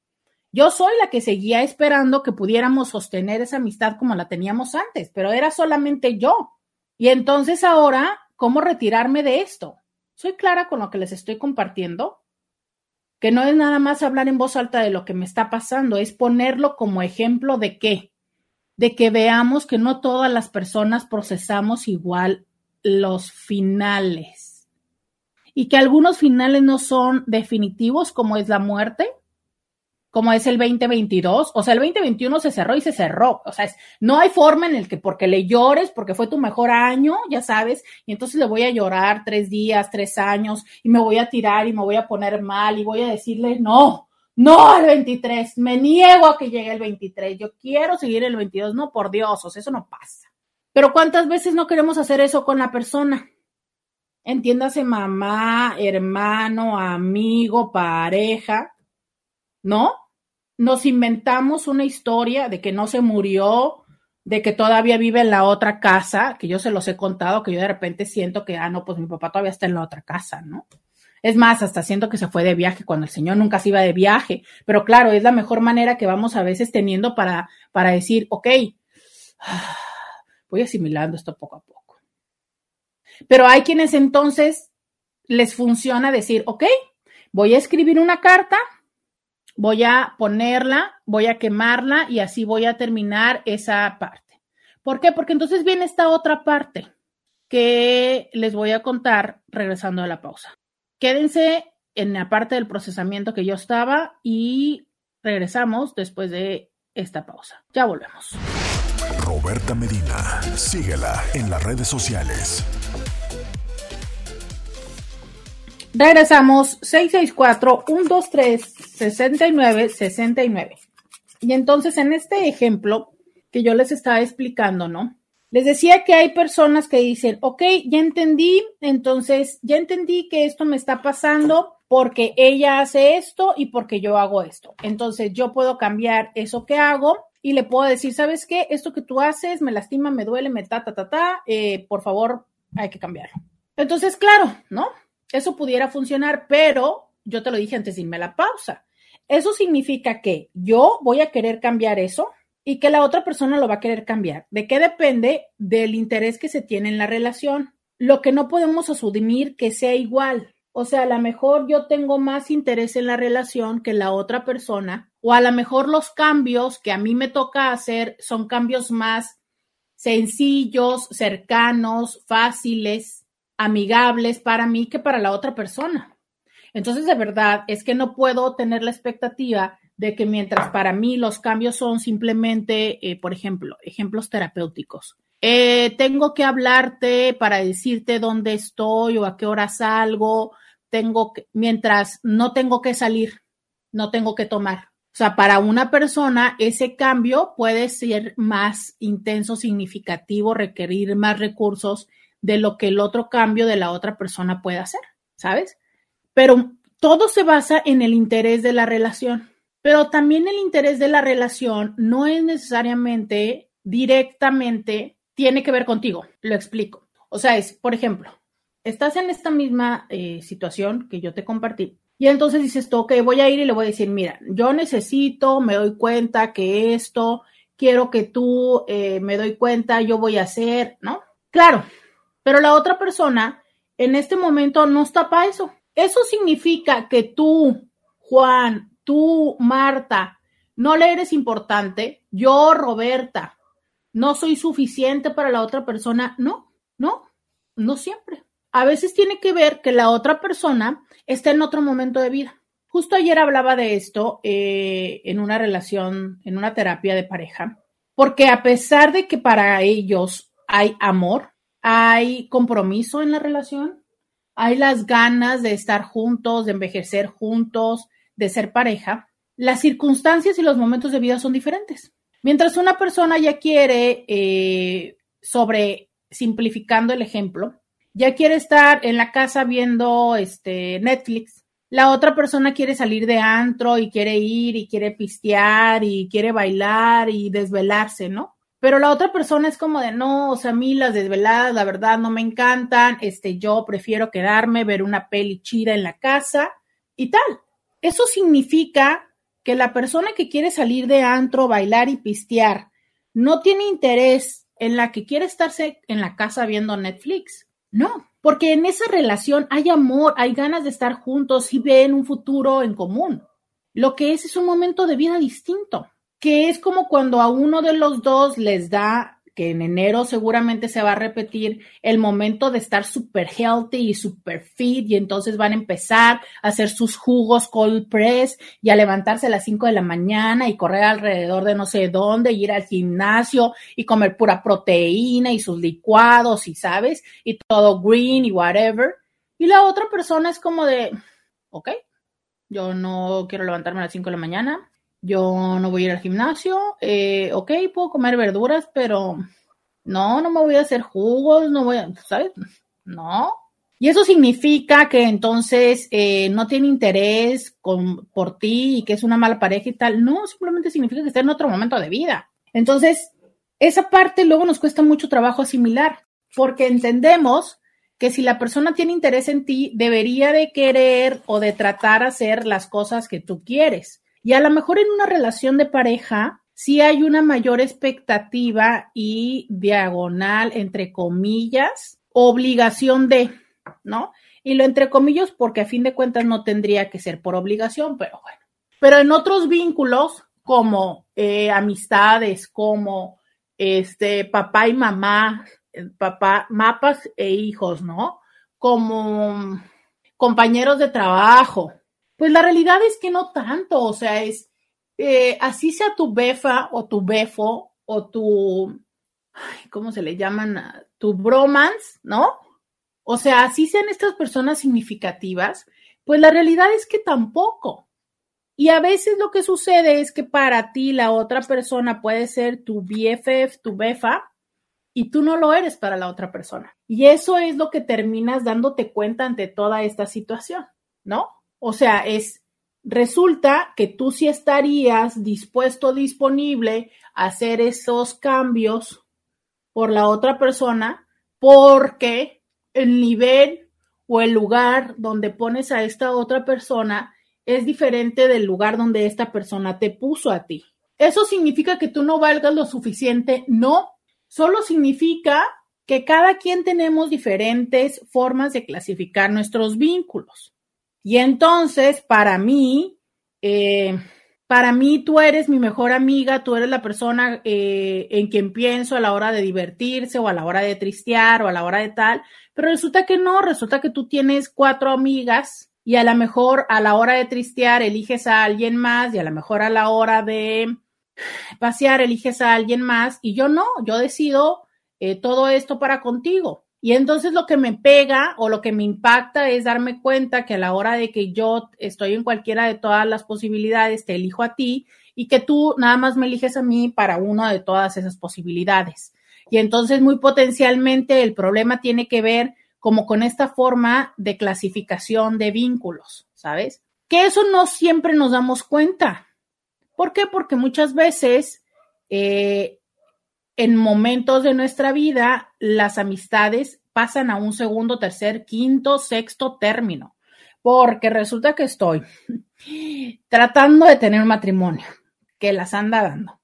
Speaker 2: Yo soy la que seguía esperando que pudiéramos sostener esa amistad como la teníamos antes, pero era solamente yo. Y entonces ahora, ¿cómo retirarme de esto? ¿Soy clara con lo que les estoy compartiendo? Que no es nada más hablar en voz alta de lo que me está pasando, es ponerlo como ejemplo de qué? De que veamos que no todas las personas procesamos igual los finales y que algunos finales no son definitivos como es la muerte, como es el 2022, o sea, el 2021 se cerró y se cerró, o sea, es, no hay forma en el que porque le llores, porque fue tu mejor año, ya sabes, y entonces le voy a llorar tres días, tres años, y me voy a tirar y me voy a poner mal y voy a decirle, no, no al 23, me niego a que llegue el 23, yo quiero seguir el 22, no, por Dios, o sea, eso no pasa. Pero ¿cuántas veces no queremos hacer eso con la persona? Entiéndase mamá, hermano, amigo, pareja, ¿no? nos inventamos una historia de que no se murió, de que todavía vive en la otra casa, que yo se los he contado, que yo de repente siento que, ah, no, pues mi papá todavía está en la otra casa, ¿no? Es más, hasta siento que se fue de viaje cuando el Señor nunca se iba de viaje. Pero claro, es la mejor manera que vamos a veces teniendo para, para decir, ok, voy asimilando esto poco a poco. Pero hay quienes entonces les funciona decir, ok, voy a escribir una carta voy a ponerla, voy a quemarla y así voy a terminar esa parte. ¿Por qué? Porque entonces viene esta otra parte que les voy a contar regresando a la pausa. Quédense en la parte del procesamiento que yo estaba y regresamos después de esta pausa. Ya volvemos.
Speaker 1: Roberta Medina, síguela en las redes sociales.
Speaker 2: Regresamos 664-123-6969. Y entonces en este ejemplo que yo les estaba explicando, ¿no? Les decía que hay personas que dicen, ok, ya entendí, entonces ya entendí que esto me está pasando porque ella hace esto y porque yo hago esto. Entonces yo puedo cambiar eso que hago y le puedo decir, ¿sabes qué? Esto que tú haces me lastima, me duele, me ta, ta, ta, ta, eh, por favor, hay que cambiarlo. Entonces, claro, ¿no? Eso pudiera funcionar, pero yo te lo dije antes de irme la pausa. Eso significa que yo voy a querer cambiar eso y que la otra persona lo va a querer cambiar. ¿De qué depende? Del interés que se tiene en la relación. Lo que no podemos asumir que sea igual. O sea, a lo mejor yo tengo más interés en la relación que la otra persona, o a lo mejor los cambios que a mí me toca hacer son cambios más sencillos, cercanos, fáciles, amigables para mí que para la otra persona. Entonces, de verdad, es que no puedo tener la expectativa de que mientras para mí los cambios son simplemente, eh, por ejemplo, ejemplos terapéuticos. Eh, tengo que hablarte para decirte dónde estoy o a qué hora salgo, tengo que, mientras no tengo que salir, no tengo que tomar. O sea, para una persona ese cambio puede ser más intenso, significativo, requerir más recursos de lo que el otro cambio de la otra persona puede hacer, ¿sabes? Pero todo se basa en el interés de la relación. Pero también el interés de la relación no es necesariamente directamente, tiene que ver contigo. Lo explico. O sea, es, por ejemplo, estás en esta misma eh, situación que yo te compartí. Y entonces dices tú, ok, voy a ir y le voy a decir, mira, yo necesito, me doy cuenta que esto, quiero que tú eh, me doy cuenta, yo voy a hacer, ¿no? Claro, pero la otra persona en este momento no está para eso. Eso significa que tú, Juan, tú, Marta, no le eres importante. Yo, Roberta, no soy suficiente para la otra persona. No, no, no siempre. A veces tiene que ver que la otra persona está en otro momento de vida. Justo ayer hablaba de esto eh, en una relación, en una terapia de pareja, porque a pesar de que para ellos hay amor, hay compromiso en la relación, hay las ganas de estar juntos, de envejecer juntos, de ser pareja, las circunstancias y los momentos de vida son diferentes. Mientras una persona ya quiere, eh, sobre simplificando el ejemplo, ya quiere estar en la casa viendo este, Netflix, la otra persona quiere salir de antro y quiere ir y quiere pistear y quiere bailar y desvelarse, ¿no? Pero la otra persona es como de, no, o sea, a mí las desveladas, la verdad, no me encantan, este, yo prefiero quedarme, ver una peli chida en la casa y tal. Eso significa que la persona que quiere salir de antro, bailar y pistear, no tiene interés en la que quiere estarse en la casa viendo Netflix. No, porque en esa relación hay amor, hay ganas de estar juntos y ven un futuro en común. Lo que es es un momento de vida distinto que es como cuando a uno de los dos les da, que en enero seguramente se va a repetir, el momento de estar súper healthy y súper fit y entonces van a empezar a hacer sus jugos cold press y a levantarse a las 5 de la mañana y correr alrededor de no sé dónde, y ir al gimnasio y comer pura proteína y sus licuados y sabes, y todo green y whatever. Y la otra persona es como de, ok, yo no quiero levantarme a las 5 de la mañana, yo no voy a ir al gimnasio, eh, ok, puedo comer verduras, pero no, no me voy a hacer jugos, no voy a, ¿sabes? No. Y eso significa que entonces eh, no tiene interés con, por ti y que es una mala pareja y tal. No, simplemente significa que está en otro momento de vida. Entonces, esa parte luego nos cuesta mucho trabajo asimilar, porque entendemos que si la persona tiene interés en ti, debería de querer o de tratar hacer las cosas que tú quieres. Y a lo mejor en una relación de pareja sí hay una mayor expectativa y diagonal, entre comillas, obligación de, ¿no? Y lo entre comillas porque a fin de cuentas no tendría que ser por obligación, pero bueno. Pero en otros vínculos, como eh, amistades, como este papá y mamá, eh, papá, mapas e hijos, ¿no? Como compañeros de trabajo, pues la realidad es que no tanto, o sea, es eh, así sea tu befa o tu befo o tu, ¿cómo se le llaman? Tu bromance, ¿no? O sea, así sean estas personas significativas, pues la realidad es que tampoco. Y a veces lo que sucede es que para ti la otra persona puede ser tu BFF, tu befa, y tú no lo eres para la otra persona. Y eso es lo que terminas dándote cuenta ante toda esta situación, ¿no? O sea, es, resulta que tú sí estarías dispuesto, disponible a hacer esos cambios por la otra persona porque el nivel o el lugar donde pones a esta otra persona es diferente del lugar donde esta persona te puso a ti. ¿Eso significa que tú no valgas lo suficiente? No, solo significa que cada quien tenemos diferentes formas de clasificar nuestros vínculos. Y entonces, para mí, eh, para mí tú eres mi mejor amiga, tú eres la persona eh, en quien pienso a la hora de divertirse o a la hora de tristear o a la hora de tal, pero resulta que no, resulta que tú tienes cuatro amigas y a lo mejor a la hora de tristear eliges a alguien más y a lo mejor a la hora de pasear eliges a alguien más y yo no, yo decido eh, todo esto para contigo. Y entonces lo que me pega o lo que me impacta es darme cuenta que a la hora de que yo estoy en cualquiera de todas las posibilidades, te elijo a ti y que tú nada más me eliges a mí para una de todas esas posibilidades. Y entonces muy potencialmente el problema tiene que ver como con esta forma de clasificación de vínculos, ¿sabes? Que eso no siempre nos damos cuenta. ¿Por qué? Porque muchas veces eh, en momentos de nuestra vida las amistades pasan a un segundo, tercer, quinto, sexto término, porque resulta que estoy tratando de tener un matrimonio que las anda dando,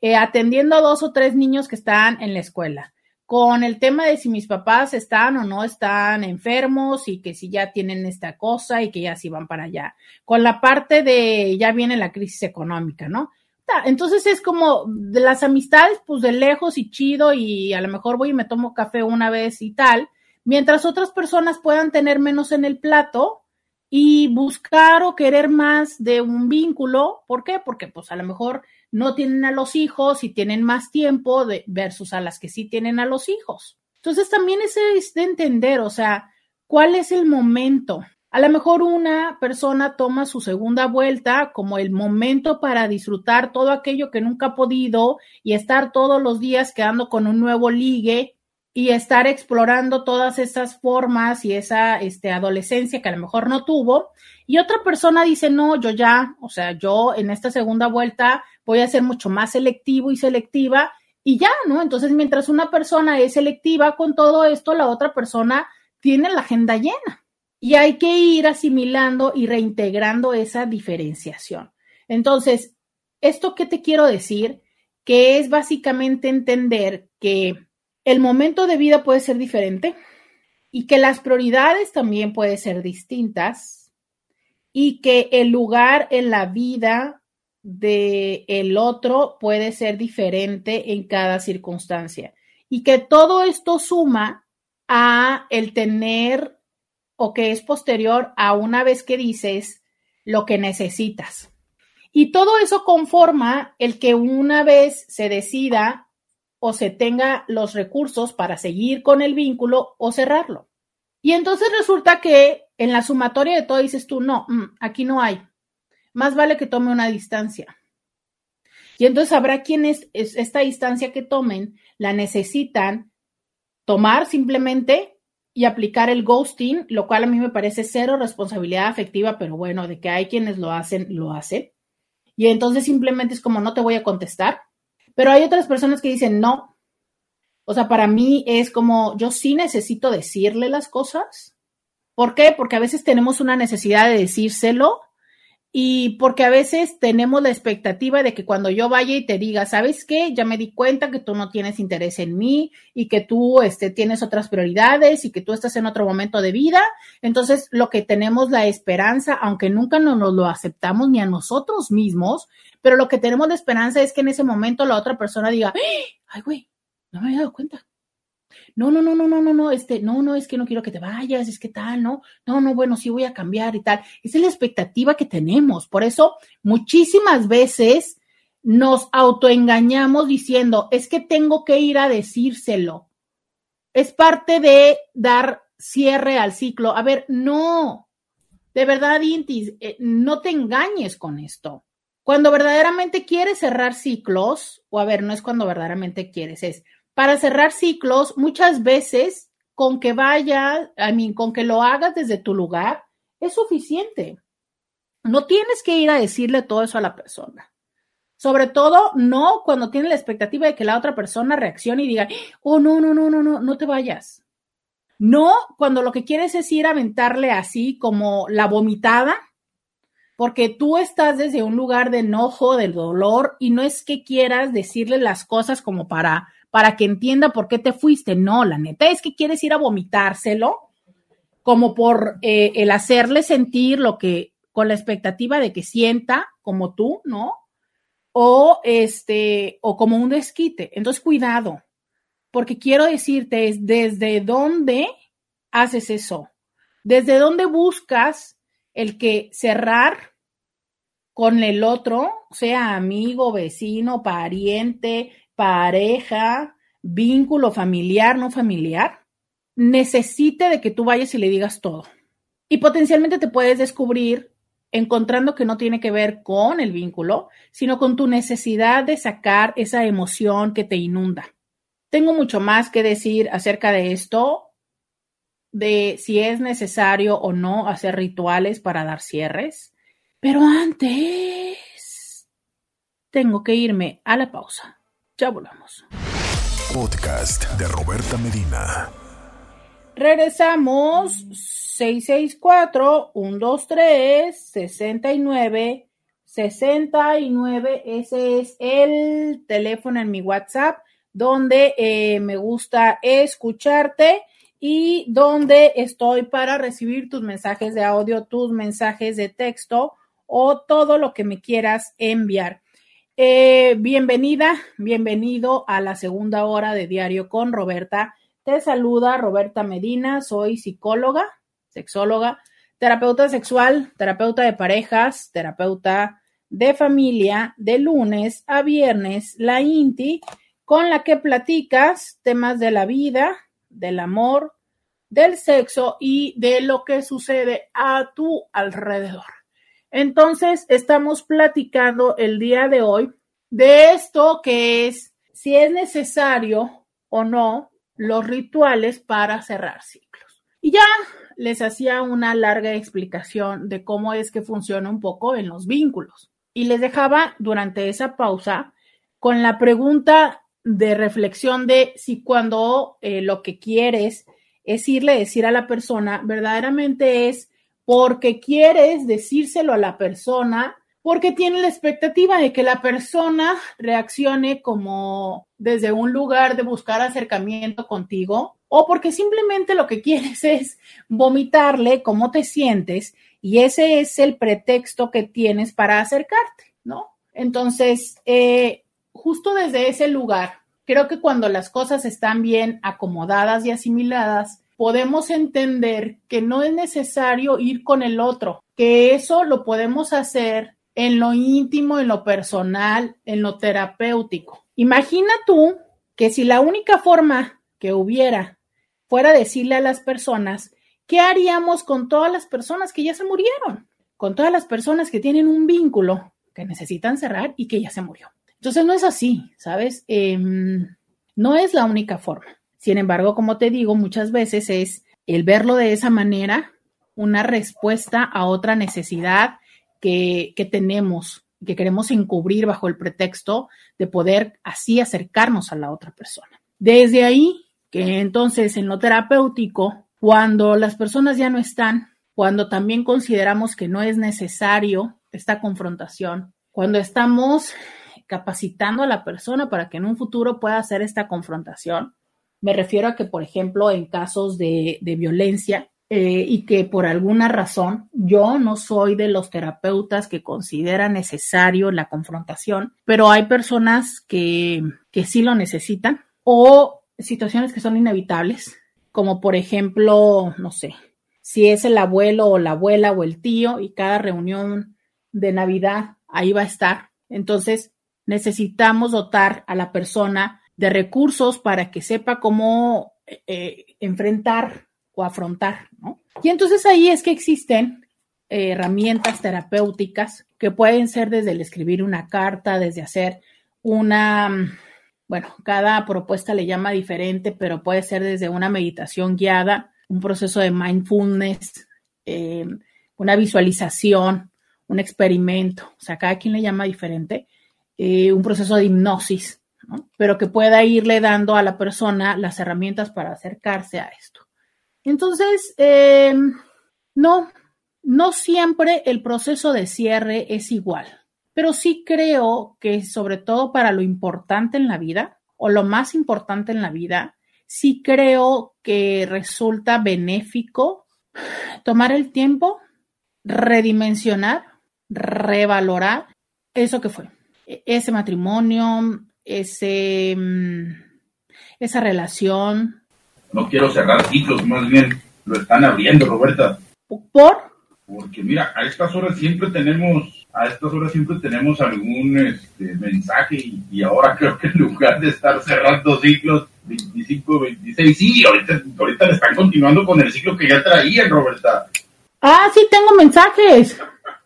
Speaker 2: eh, atendiendo a dos o tres niños que están en la escuela, con el tema de si mis papás están o no están enfermos y que si ya tienen esta cosa y que ya sí van para allá, con la parte de ya viene la crisis económica, ¿no? Entonces es como de las amistades, pues de lejos y chido, y a lo mejor voy y me tomo café una vez y tal, mientras otras personas puedan tener menos en el plato y buscar o querer más de un vínculo. ¿Por qué? Porque pues a lo mejor no tienen a los hijos y tienen más tiempo de, versus a las que sí tienen a los hijos. Entonces también es de entender, o sea, cuál es el momento. A lo mejor una persona toma su segunda vuelta como el momento para disfrutar todo aquello que nunca ha podido y estar todos los días quedando con un nuevo ligue y estar explorando todas esas formas y esa este, adolescencia que a lo mejor no tuvo. Y otra persona dice, no, yo ya, o sea, yo en esta segunda vuelta voy a ser mucho más selectivo y selectiva y ya, ¿no? Entonces, mientras una persona es selectiva con todo esto, la otra persona tiene la agenda llena. Y hay que ir asimilando y reintegrando esa diferenciación. Entonces, ¿esto qué te quiero decir? Que es básicamente entender que el momento de vida puede ser diferente y que las prioridades también pueden ser distintas y que el lugar en la vida de el otro puede ser diferente en cada circunstancia y que todo esto suma a el tener o que es posterior a una vez que dices lo que necesitas. Y todo eso conforma el que una vez se decida o se tenga los recursos para seguir con el vínculo o cerrarlo. Y entonces resulta que en la sumatoria de todo dices tú, no, mm, aquí no hay más vale que tome una distancia. Y entonces habrá quienes esta distancia que tomen la necesitan tomar simplemente y aplicar el ghosting, lo cual a mí me parece cero responsabilidad afectiva, pero bueno, de que hay quienes lo hacen, lo hacen. Y entonces simplemente es como no te voy a contestar. Pero hay otras personas que dicen no. O sea, para mí es como yo sí necesito decirle las cosas. ¿Por qué? Porque a veces tenemos una necesidad de decírselo y porque a veces tenemos la expectativa de que cuando yo vaya y te diga, ¿sabes qué? Ya me di cuenta que tú no tienes interés en mí y que tú este, tienes otras prioridades y que tú estás en otro momento de vida. Entonces, lo que tenemos la esperanza, aunque nunca nos lo aceptamos ni a nosotros mismos, pero lo que tenemos la esperanza es que en ese momento la otra persona diga, ay, güey, no me había dado cuenta no, no, no, no, no, no, no, este, no, no, es que no quiero que te vayas, es que tal, no, no, no, bueno, sí voy a cambiar y tal. Esa es la expectativa que tenemos. Por eso, muchísimas veces nos autoengañamos diciendo, es que tengo que ir a decírselo. Es parte de dar cierre al ciclo. A ver, no, de verdad, Intis, eh, no te engañes con esto. Cuando verdaderamente quieres cerrar ciclos, o a ver, no es cuando verdaderamente quieres, es para cerrar ciclos, muchas veces con que vaya, I mean, con que lo hagas desde tu lugar, es suficiente. No tienes que ir a decirle todo eso a la persona. Sobre todo, no cuando tienes la expectativa de que la otra persona reaccione y diga, oh, no, no, no, no, no, no te vayas. No cuando lo que quieres es ir a aventarle así como la vomitada, porque tú estás desde un lugar de enojo, del dolor, y no es que quieras decirle las cosas como para para que entienda por qué te fuiste. No, la neta es que quieres ir a vomitárselo, como por eh, el hacerle sentir lo que, con la expectativa de que sienta como tú, ¿no? O este, o como un desquite. Entonces, cuidado, porque quiero decirte es desde dónde haces eso, desde dónde buscas el que cerrar con el otro, sea amigo, vecino, pariente, pareja, vínculo familiar, no familiar, necesite de que tú vayas y le digas todo. Y potencialmente te puedes descubrir encontrando que no tiene que ver con el vínculo, sino con tu necesidad de sacar esa emoción que te inunda. Tengo mucho más que decir acerca de esto, de si es necesario o no hacer rituales para dar cierres, pero antes tengo que irme a la pausa. Ya volvamos.
Speaker 1: Podcast de Roberta Medina.
Speaker 2: Regresamos 664-123-69. 69, ese es el teléfono en mi WhatsApp donde eh, me gusta escucharte y donde estoy para recibir tus mensajes de audio, tus mensajes de texto o todo lo que me quieras enviar. Eh, bienvenida, bienvenido a la segunda hora de Diario con Roberta. Te saluda Roberta Medina, soy psicóloga, sexóloga, terapeuta sexual, terapeuta de parejas, terapeuta de familia, de lunes a viernes, la INTI, con la que platicas temas de la vida, del amor, del sexo y de lo que sucede a tu alrededor. Entonces, estamos platicando el día de hoy de esto que es si es necesario o no los rituales para cerrar ciclos. Y ya les hacía una larga explicación de cómo es que funciona un poco en los vínculos. Y les dejaba durante esa pausa con la pregunta de reflexión de si cuando eh, lo que quieres es irle a decir a la persona, verdaderamente es porque quieres decírselo a la persona, porque tiene la expectativa de que la persona reaccione como desde un lugar de buscar acercamiento contigo, o porque simplemente lo que quieres es vomitarle cómo te sientes y ese es el pretexto que tienes para acercarte, ¿no? Entonces, eh, justo desde ese lugar, creo que cuando las cosas están bien acomodadas y asimiladas, podemos entender que no es necesario ir con el otro, que eso lo podemos hacer en lo íntimo, en lo personal, en lo terapéutico. Imagina tú que si la única forma que hubiera fuera decirle a las personas, ¿qué haríamos con todas las personas que ya se murieron? Con todas las personas que tienen un vínculo que necesitan cerrar y que ya se murió. Entonces no es así, ¿sabes? Em, no es la única forma. Sin embargo, como te digo, muchas veces es el verlo de esa manera una respuesta a otra necesidad que, que tenemos, que queremos encubrir bajo el pretexto de poder así acercarnos a la otra persona. Desde ahí, que entonces en lo terapéutico, cuando las personas ya no están, cuando también consideramos que no es necesario esta confrontación, cuando estamos capacitando a la persona para que en un futuro pueda hacer esta confrontación. Me refiero a que, por ejemplo, en casos de, violencia eh, y que por alguna razón yo no soy de los terapeutas que considera necesario la confrontación, pero hay personas que, que sí lo necesitan o situaciones que son inevitables, como por ejemplo, no sé, si es el abuelo o la abuela o el tío y cada reunión de Navidad ahí va a estar. Entonces, necesitamos dotar a la persona de recursos para que sepa cómo eh, enfrentar o afrontar, ¿no? Y entonces ahí es que existen eh, herramientas terapéuticas que pueden ser desde el escribir una carta, desde hacer una, bueno, cada propuesta le llama diferente, pero puede ser desde una meditación guiada, un proceso de mindfulness, eh, una visualización, un experimento, o sea, cada quien le llama diferente, eh, un proceso de hipnosis, pero que pueda irle dando a la persona las herramientas para acercarse a esto. Entonces, em, no, no siempre el proceso de cierre es igual, pero sí creo que sobre todo para lo importante en la vida o lo más importante en la vida, sí creo que resulta benéfico tomar el tiempo, redimensionar, revalorar eso que fue ese matrimonio, ese, mm, esa relación.
Speaker 3: No quiero cerrar ciclos, más bien lo están abriendo, Roberta.
Speaker 2: ¿Por?
Speaker 3: Porque mira, a estas horas siempre tenemos, a estas horas siempre tenemos algún este, mensaje y, ahora creo que en lugar de estar cerrando ciclos 25, 26, sí, ahorita, ahorita le están continuando con el ciclo que ya traían, Roberta.
Speaker 2: Ah, sí, tengo mensajes.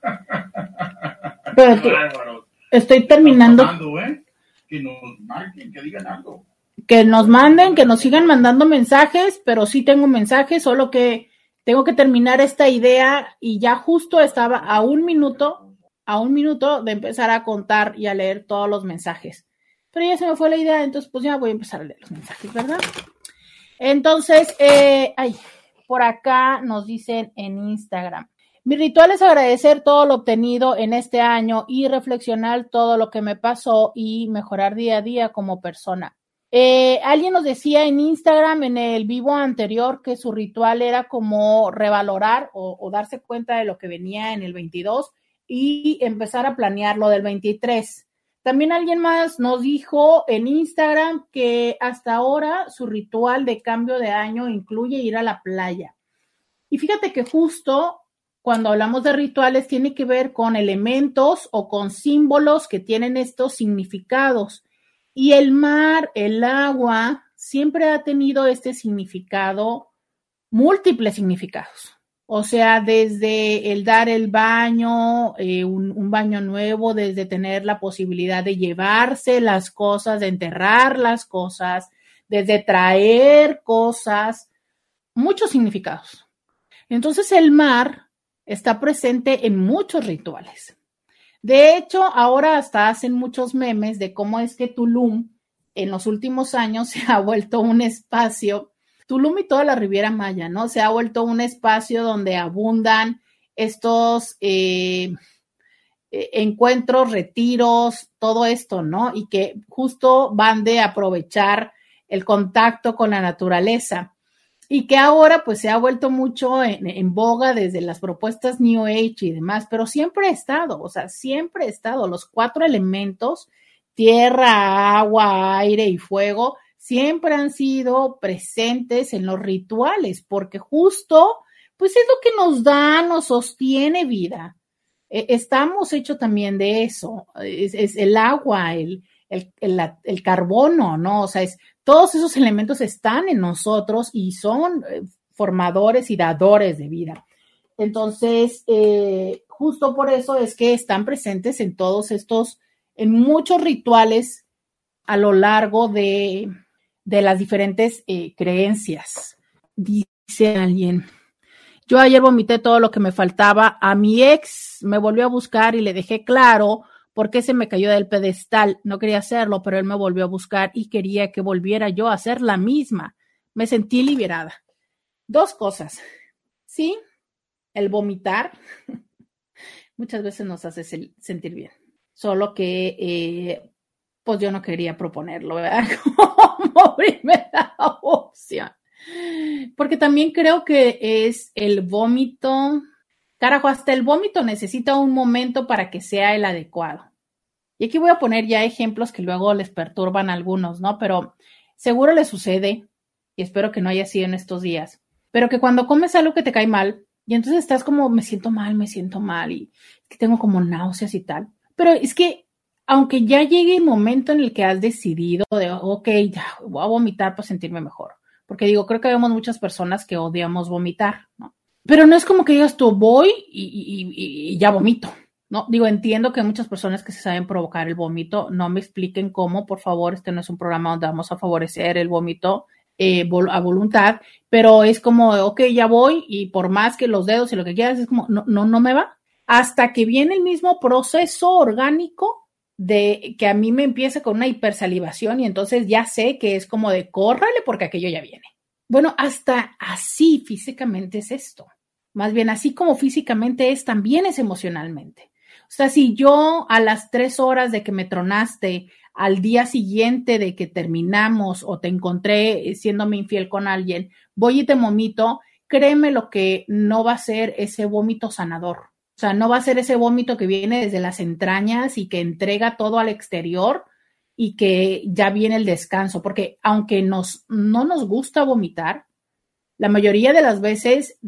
Speaker 2: Pero Estoy terminando.
Speaker 3: ¿eh? Que nos marquen, que digan algo.
Speaker 2: Que nos manden, que nos sigan mandando mensajes, pero sí tengo mensajes, solo que tengo que terminar esta idea y ya justo estaba a un minuto, a un minuto de empezar a contar y a leer todos los mensajes. Pero ya se me fue la idea, entonces pues ya voy a empezar a leer los mensajes, ¿verdad? Entonces, eh, ay, por acá nos dicen en Instagram. Mi ritual es agradecer todo lo obtenido en este año y reflexionar todo lo que me pasó y mejorar día a día como persona. Eh, alguien nos decía en Instagram, en el vivo anterior, que su ritual era como revalorar o, o darse cuenta de lo que venía en el 22 y empezar a planear lo del 23. También alguien más nos dijo en Instagram que hasta ahora su ritual de cambio de año incluye ir a la playa. Y fíjate que justo cuando hablamos de rituales tiene que ver con elementos o con símbolos que tienen estos significados. Y el mar, el agua, siempre ha tenido este significado, múltiples significados. O sea, desde el dar el baño, eh, un, un, baño nuevo, desde tener la posibilidad de llevarse las cosas, de enterrar las cosas, desde traer cosas, muchos significados. Entonces el mar está presente en muchos rituales. De hecho, ahora hasta hacen muchos memes de cómo es que Tulum en los últimos años se ha vuelto un espacio, Tulum y toda la Riviera Maya, ¿no? Se ha vuelto un espacio donde abundan estos eh, eh, encuentros, retiros, todo esto, ¿no? Y que justo van de aprovechar el contacto con la naturaleza y que ahora pues se ha vuelto mucho en, boga desde las propuestas New Age y demás, pero siempre ha estado, o sea, siempre ha estado, los cuatro elementos, tierra, agua, aire y fuego, siempre han sido presentes en los rituales, porque justo, pues es lo que nos da, nos sostiene vida. E, estamos hechos también de eso, es, el agua, el, el, el, carbono, ¿no? O sea, es todos esos elementos están en nosotros y son eh, formadores y dadores de vida. Entonces, eh, justo por eso es que están presentes en todos estos, en muchos rituales a lo largo de, las diferentes eh, creencias. Dice alguien, yo ayer vomité todo lo que me faltaba, a mi ex me volvió a buscar y le dejé claro ¿Por qué se me cayó del pedestal? No quería hacerlo, pero él me volvió a buscar y quería que volviera yo a hacer la misma. Me sentí liberada. Dos cosas. Sí, el vomitar muchas veces nos hace sentir bien. Solo que, eh, pues yo no quería proponerlo, ¿verdad? Como primera opción. Porque también creo que es el vómito Carajo, hasta el vómito necesita un momento para que sea el adecuado. Y aquí voy a poner ya ejemplos que luego les perturban a algunos, ¿no? Pero seguro les sucede, y espero que no haya sido en estos días, pero que cuando comes algo que te cae mal, y entonces estás como, me siento mal, me siento mal, y que tengo como náuseas y tal. Pero es que, aunque ya llegue el momento en el que has decidido de, ok, ya voy a vomitar para sentirme mejor. Porque digo, creo que vemos muchas personas que odiamos vomitar, ¿no? Pero no es como que digas tú voy y, ya vomito. No, digo, entiendo que hay muchas personas que se saben provocar el vómito. No me expliquen cómo, por favor. Este no es un programa donde vamos a favorecer el vómito eh, a voluntad, pero es como, ok, ya voy y por más que los dedos y lo que quieras, es como, no, no, no me va. Hasta que viene el mismo proceso orgánico de que a mí me empieza con una hipersalivación y entonces ya sé que es como de córrale porque aquello ya viene. Bueno, hasta así físicamente es esto. Más bien, así como físicamente es, también es emocionalmente. O sea, si yo a las tres horas de que me tronaste, al día siguiente de que terminamos o te encontré siéndome infiel con alguien, voy y te vomito, créeme lo que no va a ser ese vómito sanador. O sea, no va a ser ese vómito que viene desde las entrañas y que entrega todo al exterior, y que ya viene el descanso, porque aunque nos, no nos gusta vomitar, la mayoría de las veces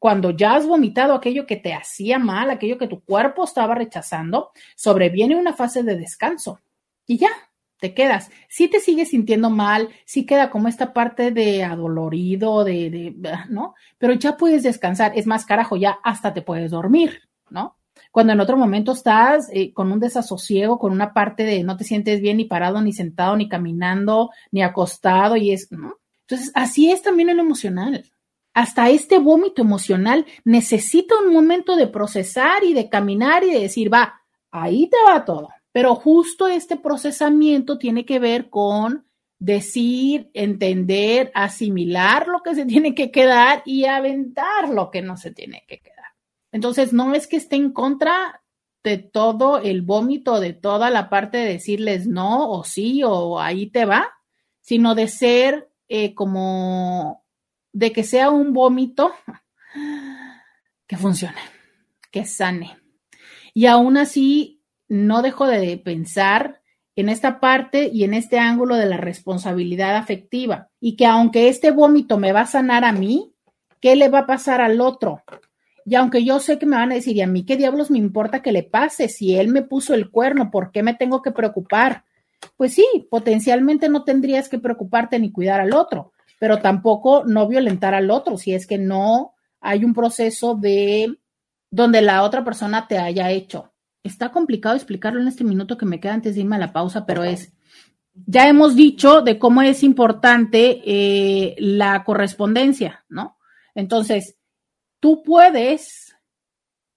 Speaker 2: cuando ya has vomitado aquello que te hacía mal, aquello que tu cuerpo estaba rechazando, sobreviene una fase de descanso y ya, te quedas. Si te sigues sintiendo mal, si queda como esta parte de adolorido, de, de, ¿no? Pero ya puedes descansar. Es más, carajo, ya hasta te puedes dormir, ¿no? cuando en otro momento estás eh, con un desasosiego, con una parte de no te sientes bien ni parado, ni sentado, ni caminando, ni acostado, y es, ¿no? Entonces, así es también en lo emocional. Hasta este vómito emocional necesita un momento de procesar y de caminar y de decir, va, ahí te va todo. Pero justo este procesamiento tiene que ver con decir, entender, asimilar lo que se tiene que quedar y aventar lo que no se tiene que quedar. Entonces, no es que esté en contra de todo el vómito, de toda la parte de decirles no o sí o ahí te va, sino de ser eh, como de que sea un vómito que funcione, que sane. Y aún así, no dejo de pensar en esta parte y en este ángulo de la responsabilidad afectiva y que aunque este vómito me va a sanar a mí, ¿qué le va a pasar al otro? Y aunque yo sé que me van a decir, ¿y a mí qué diablos me importa que le pase? Si él me puso el cuerno, ¿por qué me tengo que preocupar? Pues sí, potencialmente no tendrías que preocuparte ni cuidar al otro, pero tampoco no violentar al otro si es que no hay un proceso de donde la otra persona te haya hecho. Está complicado explicarlo en este minuto que me queda antes de irme a la pausa, pero es, ya hemos dicho de cómo es importante eh, la correspondencia, ¿no? Entonces, tú puedes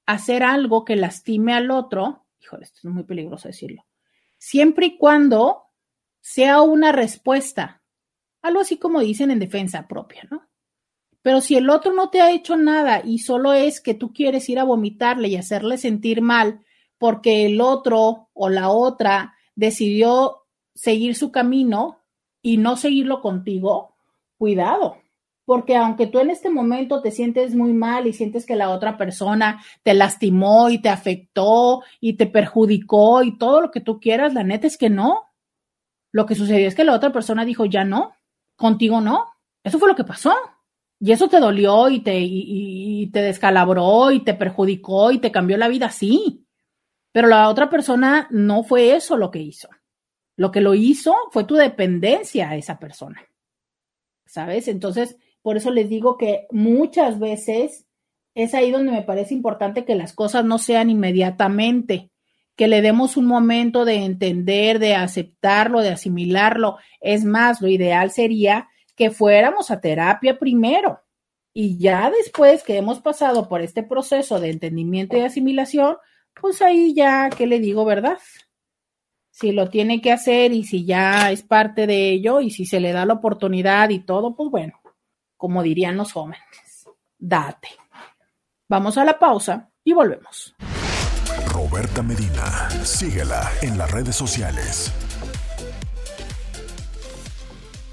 Speaker 2: hacer algo que lastime al otro, híjole, esto es muy peligroso decirlo, siempre y cuando sea una respuesta, algo así como dicen en defensa propia, ¿no? Pero si el otro no te ha hecho nada y solo es que tú quieres ir a vomitarle y hacerle sentir mal porque el otro o la otra decidió seguir su camino y no seguirlo contigo, cuidado. Porque aunque tú en este momento te sientes muy mal y sientes que la otra persona te lastimó y te afectó y te perjudicó y todo lo que tú quieras, la neta es que no. Lo que sucedió es que la otra persona dijo, ya no, contigo no. Eso fue lo que pasó. Y eso te dolió y te, y, te descalabró y te perjudicó y te cambió la vida, sí. Pero la otra persona no fue eso lo que hizo. Lo que lo hizo fue tu dependencia a esa persona. ¿Sabes? Entonces, por eso les digo que muchas veces es ahí donde me parece importante que las cosas no sean inmediatamente, que le demos un momento de entender, de aceptarlo, de asimilarlo. Es más, lo ideal sería que fuéramos a terapia primero y ya después que hemos pasado por este proceso de entendimiento y asimilación, pues ahí ya, ¿qué le digo, verdad? Si lo tiene que hacer y si ya es parte de ello y si se le da la oportunidad y todo, pues bueno, como dirían los jóvenes, date. Vamos a la pausa y volvemos.
Speaker 1: Roberta Medina, síguela en las redes sociales.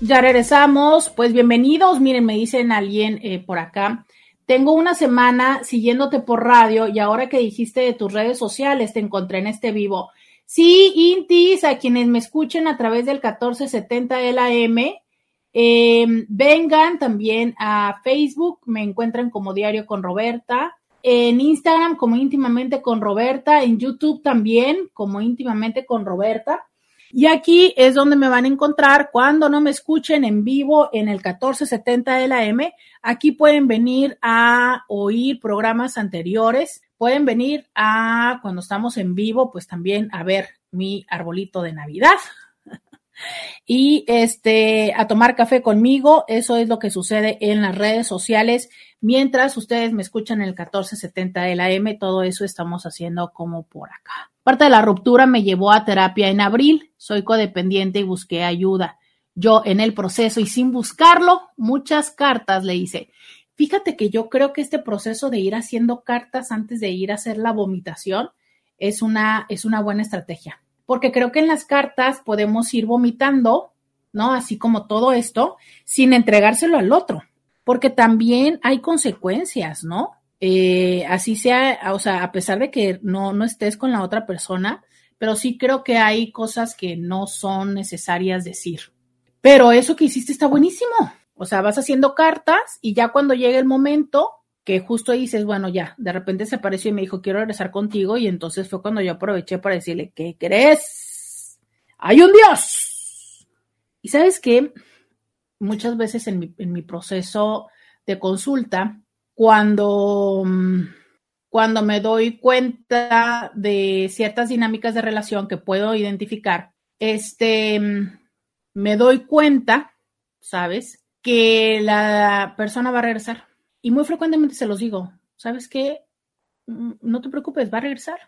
Speaker 2: Ya regresamos, pues bienvenidos. Miren, me dicen alguien eh, por acá. Tengo una semana siguiéndote por radio y ahora que dijiste de tus redes sociales, te encontré en este vivo. Sí, Intis, a quienes me escuchen a través del 1470 LAM, eh, vengan también a Facebook, me encuentran como Diario con Roberta, en Instagram como íntimamente con Roberta, en YouTube también como íntimamente con Roberta. Y aquí es donde me van a encontrar cuando no me escuchen en vivo en el 1470 de la M. Aquí pueden venir a oír programas anteriores. Pueden venir a cuando estamos en vivo, pues también a ver mi arbolito de Navidad. Y este a tomar café conmigo, eso es lo que sucede en las redes sociales. Mientras ustedes me escuchan en el 1470 de la M, todo eso estamos haciendo como por acá. Parte de la ruptura me llevó a terapia en abril. Soy codependiente y busqué ayuda. Yo en el proceso y sin buscarlo, muchas cartas le hice. Fíjate que yo creo que este proceso de ir haciendo cartas antes de ir a hacer la vomitación es una, es una buena estrategia. Porque creo que en las cartas podemos ir vomitando, ¿no? Así como todo esto, sin entregárselo al otro. Porque también hay consecuencias, ¿no? Eh, así sea, o sea, a pesar de que no, no estés con la otra persona, pero sí creo que hay cosas que no son necesarias decir. Pero eso que hiciste está buenísimo. O sea, vas haciendo cartas y ya cuando llegue el momento justo dices, bueno, ya, de repente se apareció y me dijo, quiero regresar contigo y entonces fue cuando yo aproveché para decirle, ¿qué crees? Hay un Dios. Y sabes que muchas veces en mi, en mi proceso de consulta, cuando, mm, cuando me doy cuenta de ciertas dinámicas de relación que puedo identificar, este, mm, me doy cuenta, ¿sabes? Que la persona va a regresar. Y muy frecuentemente se los digo, ¿sabes qué? Mm, no te preocupes, va a regresar.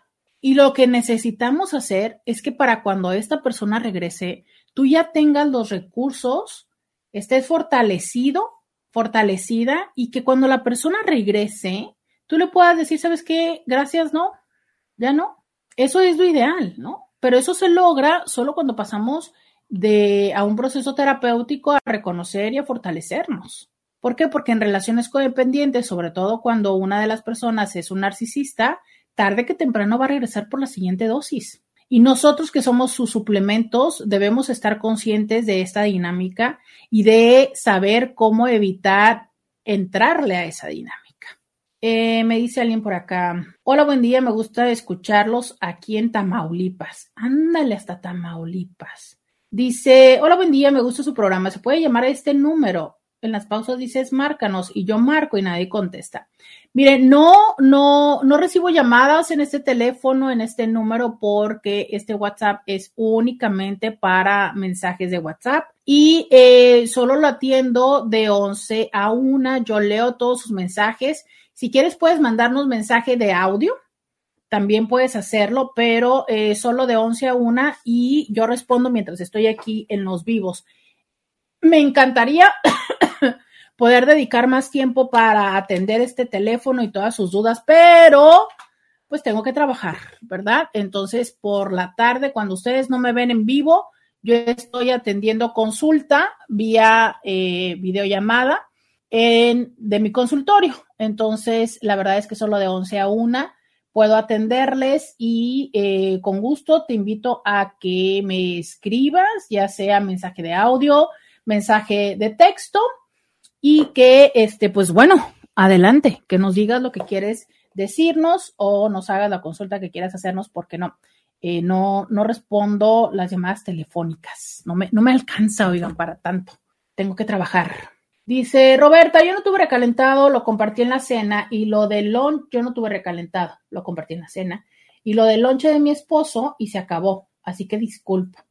Speaker 2: Y lo que necesitamos hacer es que para cuando esta persona regrese, tú ya tengas los recursos, estés fortalecido fortalecida y que cuando la persona regrese, tú le puedas decir, ¿sabes qué? Gracias, no, ya no. Eso es lo ideal, ¿no? Pero eso se logra solo cuando pasamos de a un proceso terapéutico a reconocer y a fortalecernos. ¿Por qué? Porque en relaciones codependientes, sobre todo cuando una de las personas es un narcisista, tarde que temprano va a regresar por la siguiente dosis. Y nosotros que somos sus suplementos debemos estar conscientes de esta dinámica y de saber cómo evitar entrarle a esa dinámica. Eh, me dice alguien por acá, hola, buen día, me gusta escucharlos aquí en Tamaulipas. Ándale hasta Tamaulipas. Dice, hola, buen día, me gusta su programa. ¿Se puede llamar a este número? En las pausas dices, márcanos y yo marco y nadie contesta. Miren, no, no, no recibo llamadas en este teléfono, en este número, porque este WhatsApp es únicamente para mensajes de WhatsApp y eh, solo lo atiendo de 11 a 1. Yo leo todos sus mensajes. Si quieres, puedes mandarnos mensaje de audio también puedes hacerlo, pero eh, solo de 11 a 1 y yo respondo mientras estoy aquí en los vivos. Me encantaría poder dedicar más tiempo para atender este teléfono y todas sus dudas, pero pues tengo que trabajar, ¿verdad? Entonces, por la tarde, cuando ustedes no me ven en vivo, yo estoy atendiendo consulta vía eh, videollamada de mi consultorio. Entonces, la verdad es que solo de 11 a 1 puedo atenderles y eh, con gusto te invito a que me escribas, ya sea mensaje de audio, mensaje de texto y que, este, pues bueno, adelante, que nos digas lo que quieres decirnos o nos hagas la consulta que quieras hacernos, porque no, eh, no, no respondo las llamadas telefónicas, no me, no me alcanza, oigan, para tanto, tengo que trabajar. Dice Roberta, yo no tuve recalentado, lo compartí en la cena y lo del lunch, yo no tuve recalentado, lo compartí en la cena y lo del lonche de mi esposo y se acabó, así que disculpa.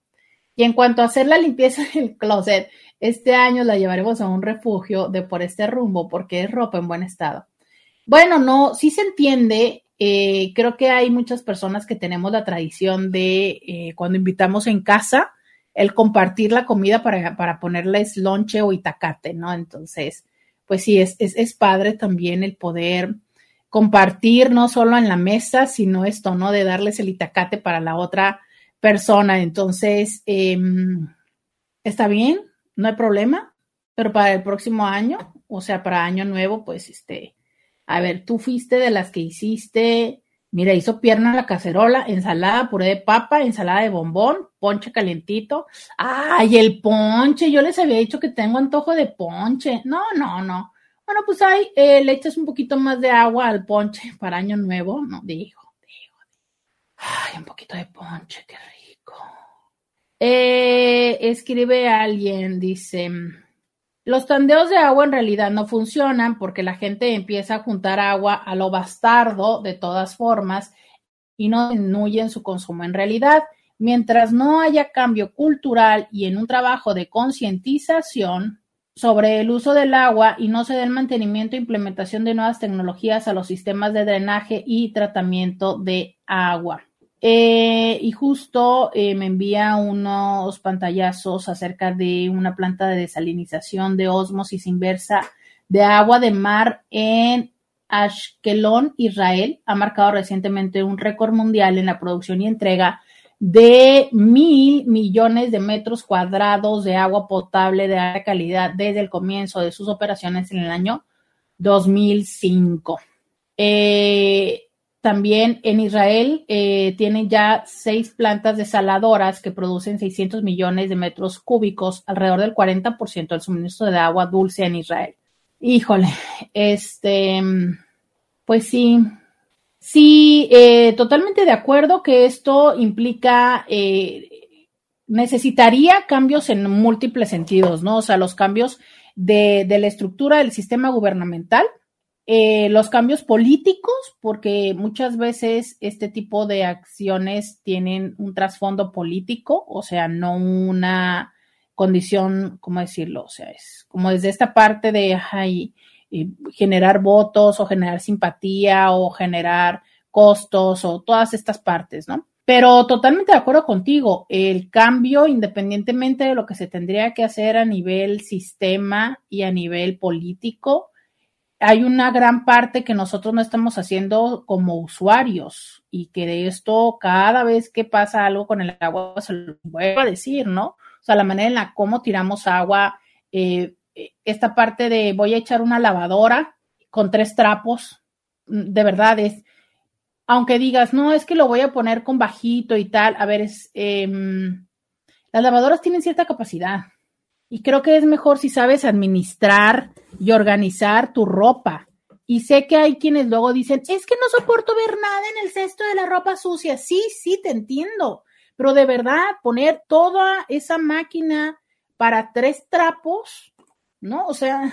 Speaker 2: Y en cuanto a hacer la limpieza del closet, este año la llevaremos a un refugio de por este rumbo porque es ropa en buen estado. Bueno, no, sí se entiende. Eh, creo que hay muchas personas que tenemos la tradición de eh, cuando invitamos en casa, el compartir la comida para, para ponerles lonche o itacate, ¿no? Entonces, pues sí, es, es, es, padre también el poder compartir no solo en la mesa, sino esto, ¿no? De darles el itacate para la otra persona. Entonces, eh, está bien, no hay problema, pero para el próximo año, o sea, para año nuevo, pues este, a ver, tú fuiste de las que hiciste Mira, hizo pierna la cacerola, ensalada, puré de papa, ensalada de bombón, ponche calentito. ¡Ay, el ponche! Yo les había dicho que tengo antojo de ponche. No, no, no. Bueno, pues ahí eh, le echas un poquito más de agua al ponche para año nuevo. No, digo. Ay, un poquito de ponche, qué rico. Eh, escribe alguien, dice. Los tandeos de agua en realidad no funcionan porque la gente empieza a juntar agua a lo bastardo de todas formas y no disminuyen su consumo en realidad. Mientras no haya cambio cultural y en un trabajo de concientización sobre el uso del agua y no se dé el mantenimiento e implementación de nuevas tecnologías a los sistemas de drenaje y tratamiento de agua. Eh, y justo eh, me envía unos pantallazos acerca de una planta de desalinización de osmosis inversa de agua de mar en Ashkelon, Israel. Ha marcado recientemente un récord mundial en la producción y entrega de mil millones de metros cuadrados de agua potable de alta calidad desde el comienzo de sus operaciones en el año 2005. Eh, también en Israel eh, tienen ya seis plantas desaladoras que producen 600 millones de metros cúbicos, alrededor del 40% del suministro de agua dulce en Israel. Híjole, este, pues sí, sí, eh, totalmente de acuerdo que esto implica, eh, necesitaría cambios en múltiples sentidos, ¿no? O sea, los cambios de, de la estructura del sistema gubernamental, eh, los cambios políticos, porque muchas veces este tipo de acciones tienen un trasfondo político, o sea, no una condición, ¿cómo decirlo? O sea, es como desde esta parte de generar votos o generar simpatía o generar costos o todas estas partes, ¿no? Pero totalmente de acuerdo contigo, el cambio, independientemente de lo que se tendría que hacer a nivel sistema y a nivel político, hay una gran parte que nosotros no estamos haciendo como usuarios y que de esto cada vez que pasa algo con el agua se lo vuelvo a decir, ¿no? O sea, la manera en la cómo tiramos agua, eh, esta parte de voy a echar una lavadora con tres trapos, mm, de verdad es, aunque digas, no, es que lo voy a poner con bajito y tal, a ver, es, em, las lavadoras tienen cierta capacidad, y creo que es mejor si sabes administrar y organizar tu ropa. Y sé que hay quienes luego dicen, es que no soporto ver nada en el cesto de la ropa sucia. Sí, sí, te entiendo. Pero de verdad, poner toda esa máquina para tres trapos, ¿no? O sea,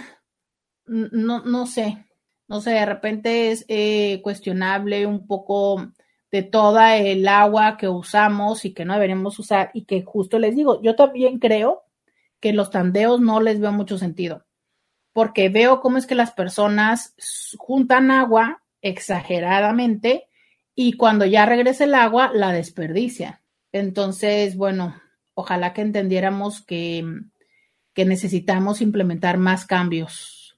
Speaker 2: no, no sé. No sé, de repente es eh, cuestionable un poco de toda el agua que usamos y que no deberíamos usar y que justo les digo, yo también creo que los tandeos no les veo mucho sentido, porque veo cómo es que las personas juntan agua exageradamente y cuando ya regresa el agua, la desperdicia. Entonces, bueno, ojalá que entendiéramos que, que necesitamos implementar más cambios.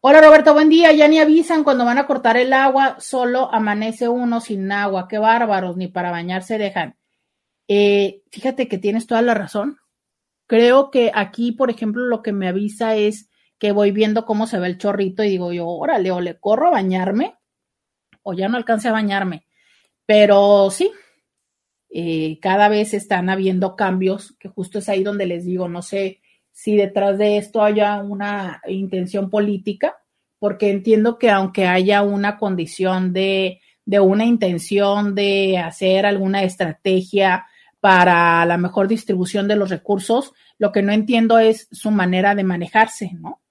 Speaker 2: Hola Roberto, buen día. Ya ni avisan cuando van a cortar el agua, solo amanece uno sin agua. Qué bárbaros, ni para bañarse dejan. Eh, fíjate que tienes toda la razón. Creo que aquí, por ejemplo, lo que me avisa es que voy viendo cómo se ve el chorrito y digo yo, órale, o le corro a bañarme o ya no alcance a bañarme. Pero sí, eh, cada vez están habiendo cambios, que justo es ahí donde les digo, no sé si detrás de esto haya una intención política, porque entiendo que aunque haya una condición de, de una intención de hacer alguna estrategia para la mejor distribución de los recursos. Lo que no entiendo es su manera de manejarse, ¿no?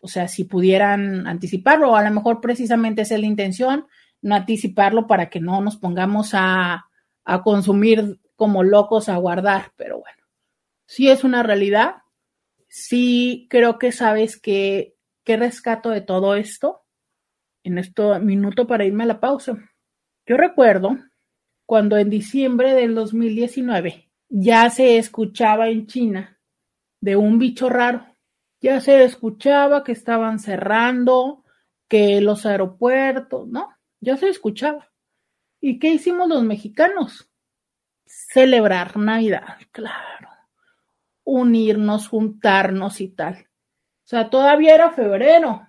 Speaker 2: O sea, si pudieran anticiparlo, o a lo mejor precisamente es la intención, no anticiparlo para que no nos pongamos a, a consumir como locos a guardar, pero bueno, sí es una realidad. Sí creo que sabes que, ¿qué rescato de todo esto? En este minuto para irme a la pausa. Yo recuerdo cuando en diciembre del 2019 ya se escuchaba en China de un bicho raro. Ya se escuchaba que estaban cerrando, que los aeropuertos, ¿no? Ya se escuchaba. ¿Y qué hicimos los mexicanos? Celebrar Navidad, claro. Unirnos, juntarnos y tal. O sea, todavía era febrero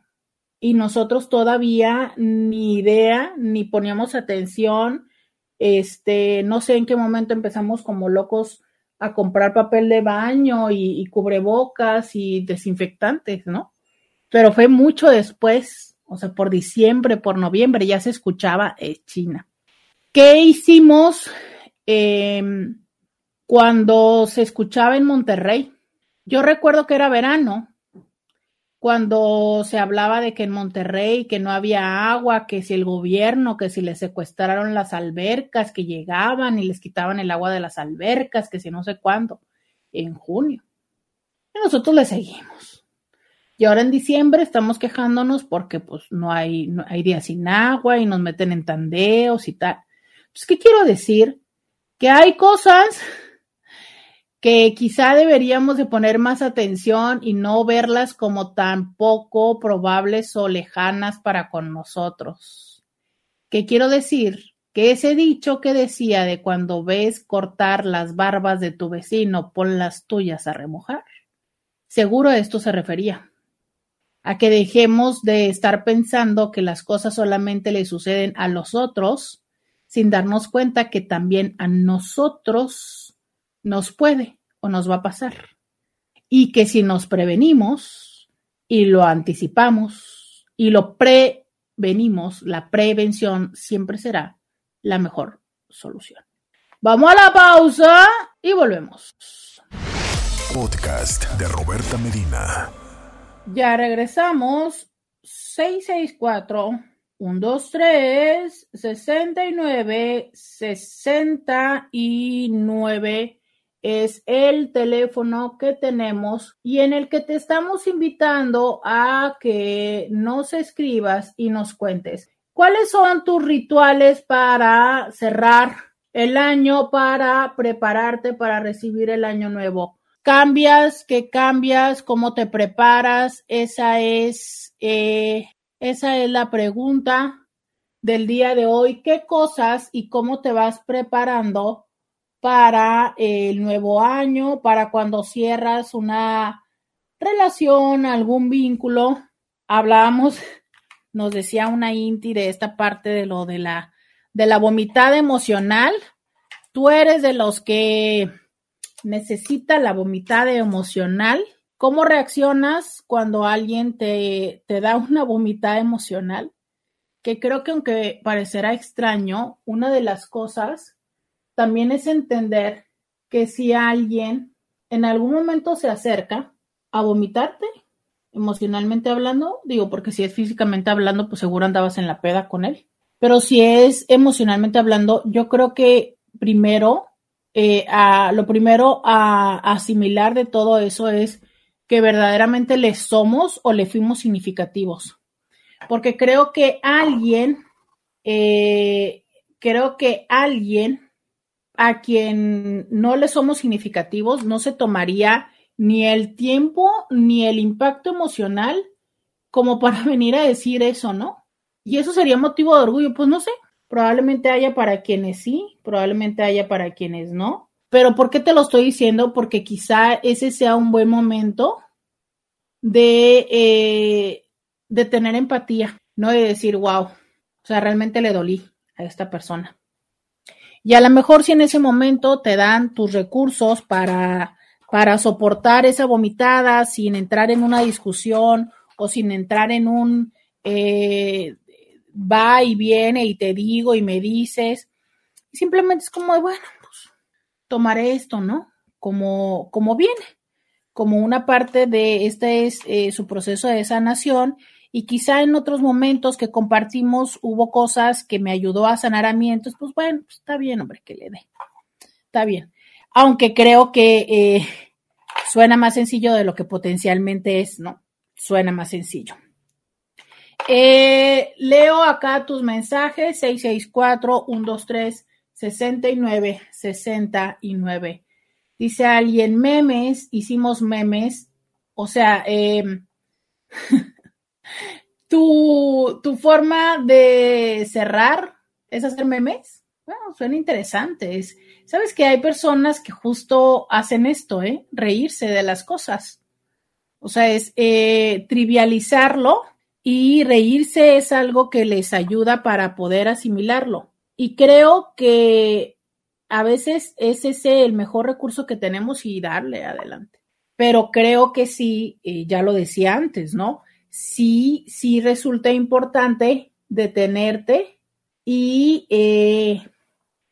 Speaker 2: y nosotros todavía ni idea, ni poníamos atención, este, no sé en qué momento empezamos como locos a comprar papel de baño y, cubrebocas y desinfectantes, ¿no? Pero fue mucho después, o sea, por diciembre, por noviembre, ya se escuchaba eh, China. ¿Qué hicimos em, cuando se escuchaba en Monterrey? Yo recuerdo que era verano cuando se hablaba de que en Monterrey que no había agua, que si el gobierno, que si les secuestraron las albercas, que llegaban y les quitaban el agua de las albercas, que si no sé cuándo, en junio. Y nosotros le seguimos. Y ahora en diciembre estamos quejándonos porque pues no hay, no hay días sin agua y nos meten en tandeos y tal. Pues, ¿qué quiero decir? Que hay cosas que quizá deberíamos de poner más atención y no verlas como tan poco probables o lejanas para con nosotros. ¿Qué quiero decir? Que ese dicho que decía de cuando ves cortar las barbas de tu vecino, pon las tuyas a remojar. Seguro a esto se refería. A que dejemos de estar pensando que las cosas solamente le suceden a los otros, sin darnos cuenta que también a nosotros nos puede o nos va a pasar. Y que si nos prevenimos y lo anticipamos y lo prevenimos, la prevención siempre será la mejor solución. Vamos a la pausa y volvemos.
Speaker 1: Podcast de Roberta Medina.
Speaker 2: Ya regresamos. 664 123 69 69 es el teléfono que tenemos y en el que te estamos invitando a que nos escribas y nos cuentes cuáles son tus rituales para cerrar el año, para prepararte para recibir el año nuevo. ¿Cambias? ¿Qué cambias? ¿Cómo te preparas? Esa es, eh, esa es la pregunta del día de hoy. ¿Qué cosas y cómo te vas preparando para el nuevo año, para cuando cierras una relación, algún vínculo. Hablábamos, nos decía una Inti de esta parte de lo de la, de la vomitada emocional. Tú eres de los que necesita la vomitada emocional. ¿Cómo reaccionas cuando alguien te, te da una vomitada emocional? Que creo que aunque parecerá extraño, una de las cosas también es entender que si alguien en algún momento se acerca a vomitarte, emocionalmente hablando, digo, porque si es físicamente hablando, pues seguro andabas en la peda con él. Pero si es emocionalmente hablando, yo creo que primero, eh, a, lo primero a, asimilar de todo eso es que verdaderamente le somos o le fuimos significativos. Porque creo que alguien eh, creo que alguien a quien no le somos significativos no se tomaría ni el tiempo ni el impacto emocional como para venir a decir eso, ¿no? Y eso sería motivo de orgullo, pues no sé, probablemente haya para quienes sí, probablemente haya para quienes no, pero ¿por qué te lo estoy diciendo? Porque quizá ese sea un buen momento de, eh, de tener empatía, no de decir, wow, o sea, realmente le dolí a esta persona. Y a lo mejor si en ese momento te dan tus recursos para, para soportar esa vomitada sin entrar en una discusión o sin entrar en un eh, va y viene y te digo y me dices, simplemente es como, bueno, pues tomaré esto, ¿no? Como, como viene, como una parte de este es eh, su proceso de sanación y quizá en otros momentos que compartimos hubo cosas que me ayudó a sanar a mí, entonces pues bueno, pues, está bien, hombre, que le dé. Está bien. Aunque creo que eh, suena más sencillo de lo que potencialmente es, ¿no? Suena más sencillo. Eh, leo acá tus mensajes, 664-123-6969. Dice alguien, memes, hicimos memes. O sea, eh, ¿Tu, ¿Tu forma de cerrar es hacer memes? Bueno, suena interesante. Sabes que hay personas que justo hacen esto, ¿eh? Reírse de las cosas. O sea, es eh, trivializarlo y reírse es algo que les ayuda para poder asimilarlo. Y creo que a veces es ese el mejor recurso que tenemos y darle adelante. Pero creo que sí, eh, ya lo decía antes, ¿no? Sí, sí resulta importante detenerte y eh,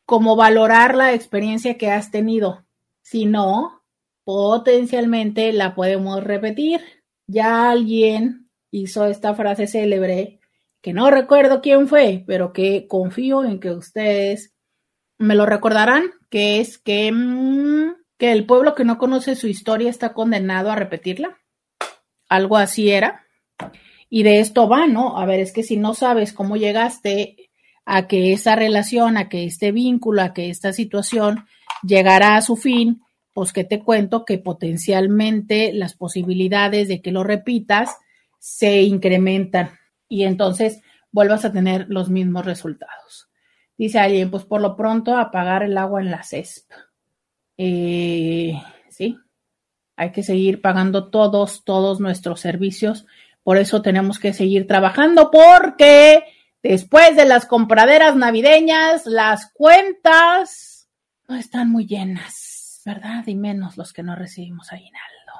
Speaker 2: como valorar la experiencia que has tenido. Si no, potencialmente la podemos repetir. Ya alguien hizo esta frase célebre que no recuerdo quién fue, pero que confío en que ustedes me lo recordarán, que es que, mm, que el pueblo que no conoce su historia está condenado a repetirla. Algo así era. Y de esto va, ¿no? A ver, es que si no sabes cómo llegaste a que esa relación, a que este vínculo, a que esta situación llegara a su fin, pues que te cuento que potencialmente las posibilidades de que lo repitas se incrementan y entonces vuelvas a tener los mismos resultados. Dice alguien, pues por lo pronto apagar el agua en la CESP. Eh, sí, hay que seguir pagando todos, todos nuestros servicios por eso tenemos que seguir trabajando porque después de las compraderas navideñas, las cuentas no están muy llenas, ¿verdad? Y menos los que no recibimos aguinaldo.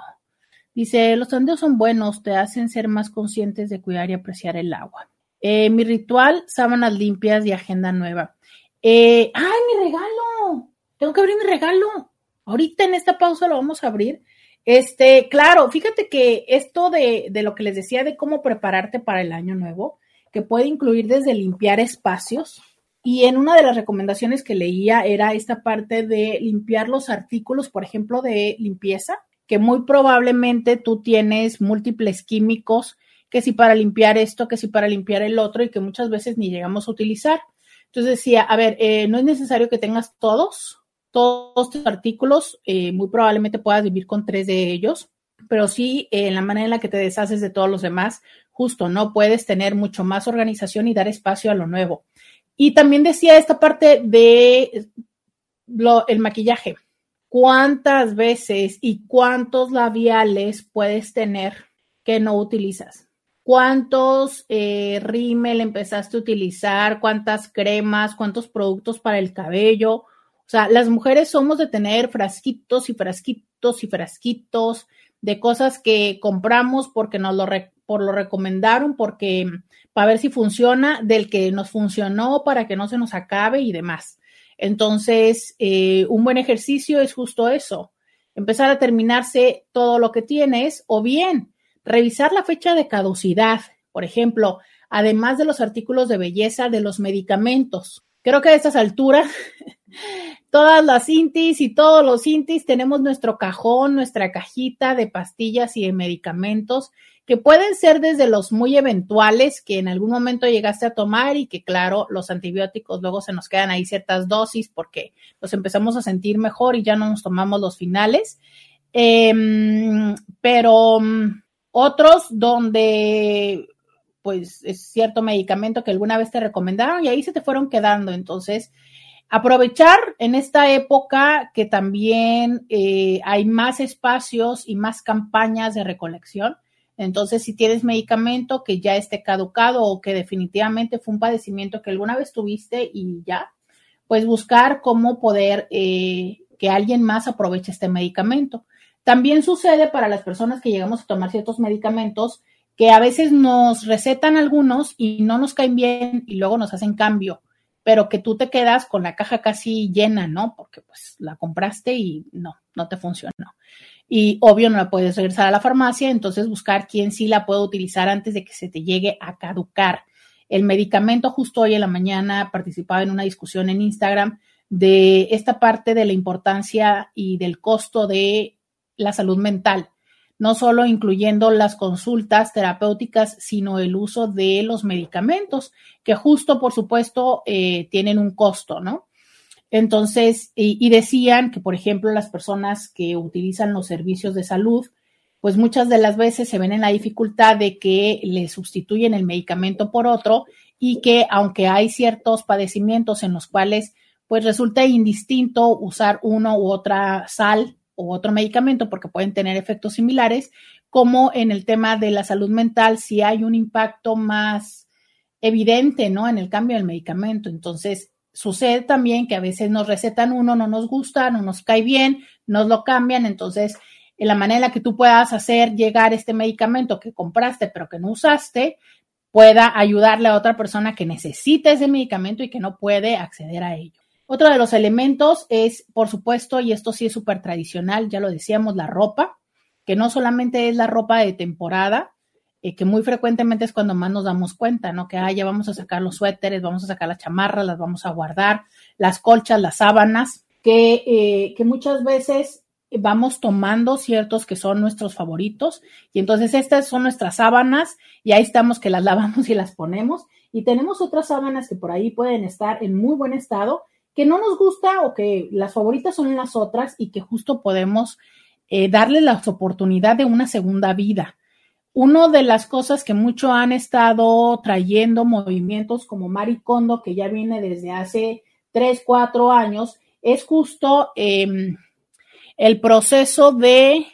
Speaker 2: Dice, los sondeos son buenos, te hacen ser más conscientes de cuidar y apreciar el agua. Eh, mi ritual, sábanas limpias y agenda nueva. Eh, ¡Ay, mi regalo! Tengo que abrir mi regalo. Ahorita en esta pausa lo vamos a abrir. Este, claro, fíjate que esto de, de, lo que les decía de cómo prepararte para el año nuevo, que puede incluir desde limpiar espacios, y en una de las recomendaciones que leía era esta parte de limpiar los artículos, por ejemplo, de limpieza, que muy probablemente tú tienes múltiples químicos, que si para limpiar esto, que si para limpiar el otro, y que muchas veces ni llegamos a utilizar. Entonces decía, a ver, eh, no es necesario que tengas todos, todos tus artículos, eh, muy probablemente puedas vivir con tres de ellos, pero sí en la manera en la que te deshaces de todos los demás, justo, ¿no? Puedes tener mucho más organización y dar espacio a lo nuevo. Y también decía esta parte de lo, el maquillaje. ¿Cuántas veces y cuántos labiales puedes tener que no utilizas? ¿Cuántos eh, rímel empezaste a utilizar? ¿Cuántas cremas? ¿Cuántos productos para el cabello? O sea, las mujeres somos de tener frasquitos y frasquitos y frasquitos de cosas que compramos porque nos lo, por lo recomendaron, porque para ver si funciona, del que nos funcionó para que no se nos acabe y demás. Entonces, eh, un buen ejercicio es justo eso, empezar a terminarse todo lo que tienes o bien revisar la fecha de caducidad, por ejemplo, además de los artículos de belleza, de los medicamentos Creo que a estas alturas, todas las intis y todos los intis tenemos nuestro cajón, nuestra cajita de pastillas y de medicamentos que pueden ser desde los muy eventuales que en algún momento llegaste a tomar y que claro, los antibióticos luego se nos quedan ahí ciertas dosis porque los empezamos a sentir mejor y ya no nos tomamos los finales. Em, pero mm, otros donde pues es cierto medicamento que alguna vez te recomendaron y ahí se te fueron quedando. Entonces, aprovechar en esta época que también eh, hay más espacios y más campañas de recolección. Entonces, si tienes medicamento que ya esté caducado o que definitivamente fue un padecimiento que alguna vez tuviste y ya, pues buscar cómo poder eh, que alguien más aproveche este medicamento. También sucede para las personas que llegamos a tomar ciertos medicamentos que a veces nos recetan algunos y no nos caen bien y luego nos hacen cambio, pero que tú te quedas con la caja casi llena, ¿no? Porque pues la compraste y no, no te funcionó. Y obvio no la puedes regresar a la farmacia, entonces buscar quién sí la puede utilizar antes de que se te llegue a caducar. El medicamento, justo hoy en la mañana participaba en una discusión en Instagram de esta parte de la importancia y del costo de la salud mental no solo incluyendo las consultas terapéuticas, sino el uso de los medicamentos, que justo, por supuesto, eh, tienen un costo, ¿no? Entonces, y, decían que, por ejemplo, las personas que utilizan los servicios de salud, pues muchas de las veces se ven en la dificultad de que le sustituyen el medicamento por otro y que aunque hay ciertos padecimientos en los cuales pues resulta indistinto usar uno u otra sal o otro medicamento porque pueden tener efectos similares, como en el tema de la salud mental, si hay un impacto más evidente, ¿no? En el cambio del medicamento. Entonces, sucede también que a veces nos recetan uno, no nos gusta, no nos cae bien, nos lo cambian. Entonces, en la manera en la que tú puedas hacer llegar este medicamento que compraste pero que no usaste, pueda ayudarle a otra persona que necesita ese medicamento y que no puede acceder a ello. Otro de los elementos es, por supuesto, y esto sí es súper tradicional, ya lo decíamos, la ropa, que no solamente es la ropa de temporada, eh, que muy frecuentemente es cuando más nos damos cuenta, ¿no? Que ah, ya vamos a sacar los suéteres, vamos a sacar las chamarras, las vamos a guardar, las colchas, las sábanas, que, eh, que muchas veces vamos tomando ciertos que son nuestros favoritos y entonces estas son nuestras sábanas y ahí estamos que las lavamos y las ponemos y tenemos otras sábanas que por ahí pueden estar en muy buen estado que no nos gusta o que las favoritas son las otras y que justo podemos eh, darle la oportunidad de una segunda vida. Una de las cosas que mucho han estado trayendo movimientos como Maricondo, que ya viene desde hace tres, cuatro años, es justo em, el proceso de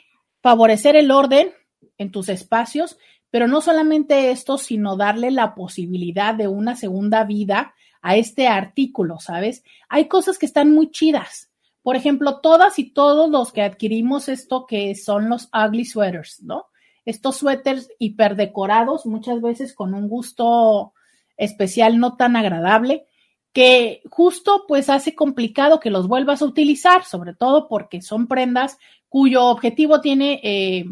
Speaker 2: favorecer el orden en tus espacios, pero no solamente esto, sino darle la posibilidad de una segunda vida a este artículo, ¿sabes? Hay cosas que están muy chidas. Por ejemplo, todas y todos los que adquirimos esto que son los ugly sweaters, ¿no? Estos suéteres hiperdecorados, muchas veces con un gusto especial no tan agradable, que justo pues hace complicado que los vuelvas a utilizar, sobre todo porque son prendas cuyo objetivo tiene eh,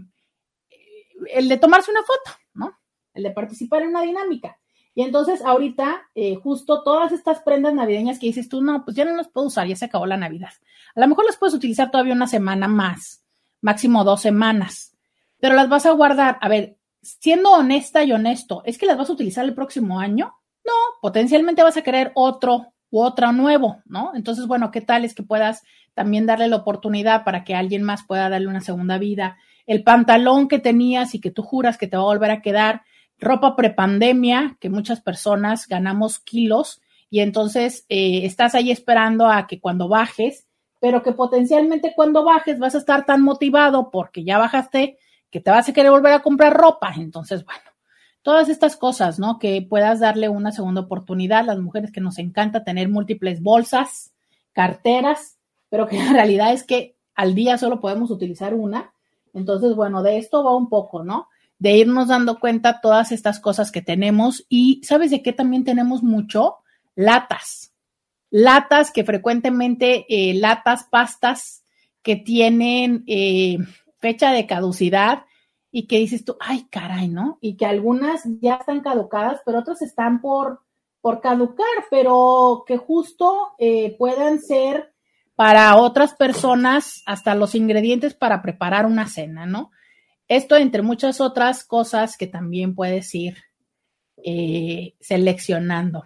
Speaker 2: el de tomarse una foto, ¿no? El de participar en una dinámica. Y entonces ahorita, eh, justo todas estas prendas navideñas que dices tú, no, pues ya no las puedo usar, ya se acabó la Navidad. A lo mejor las puedes utilizar todavía una semana más, máximo dos semanas, pero las vas a guardar. A ver, siendo honesta y honesto, ¿es que las vas a utilizar el próximo año? No, potencialmente vas a querer otro u otro nuevo, ¿no? Entonces, bueno, ¿qué tal es que puedas también darle la oportunidad para que alguien más pueda darle una segunda vida? El pantalón que tenías y que tú juras que te va a volver a quedar, ropa prepandemia, que muchas personas ganamos kilos y entonces eh, estás ahí esperando a que cuando bajes, pero que potencialmente cuando bajes vas a estar tan motivado porque ya bajaste que te vas a querer volver a comprar ropa. Entonces, bueno, todas estas cosas, ¿no? Que puedas darle una segunda oportunidad. Las mujeres que nos encanta tener múltiples bolsas, carteras, pero que la realidad es que al día solo podemos utilizar una. Entonces, bueno, de esto va un poco, ¿no? De irnos dando cuenta todas estas cosas que tenemos y ¿sabes de qué también tenemos mucho? Latas. Latas que frecuentemente, eh, latas, pastas que tienen eh, fecha de caducidad y que dices tú, ay, caray, ¿no? Y que algunas ya están caducadas, pero otras están por por caducar, pero que justo eh, puedan ser para otras personas hasta los ingredientes para preparar una cena, ¿no? Esto entre muchas otras cosas que también puedes ir eh, seleccionando.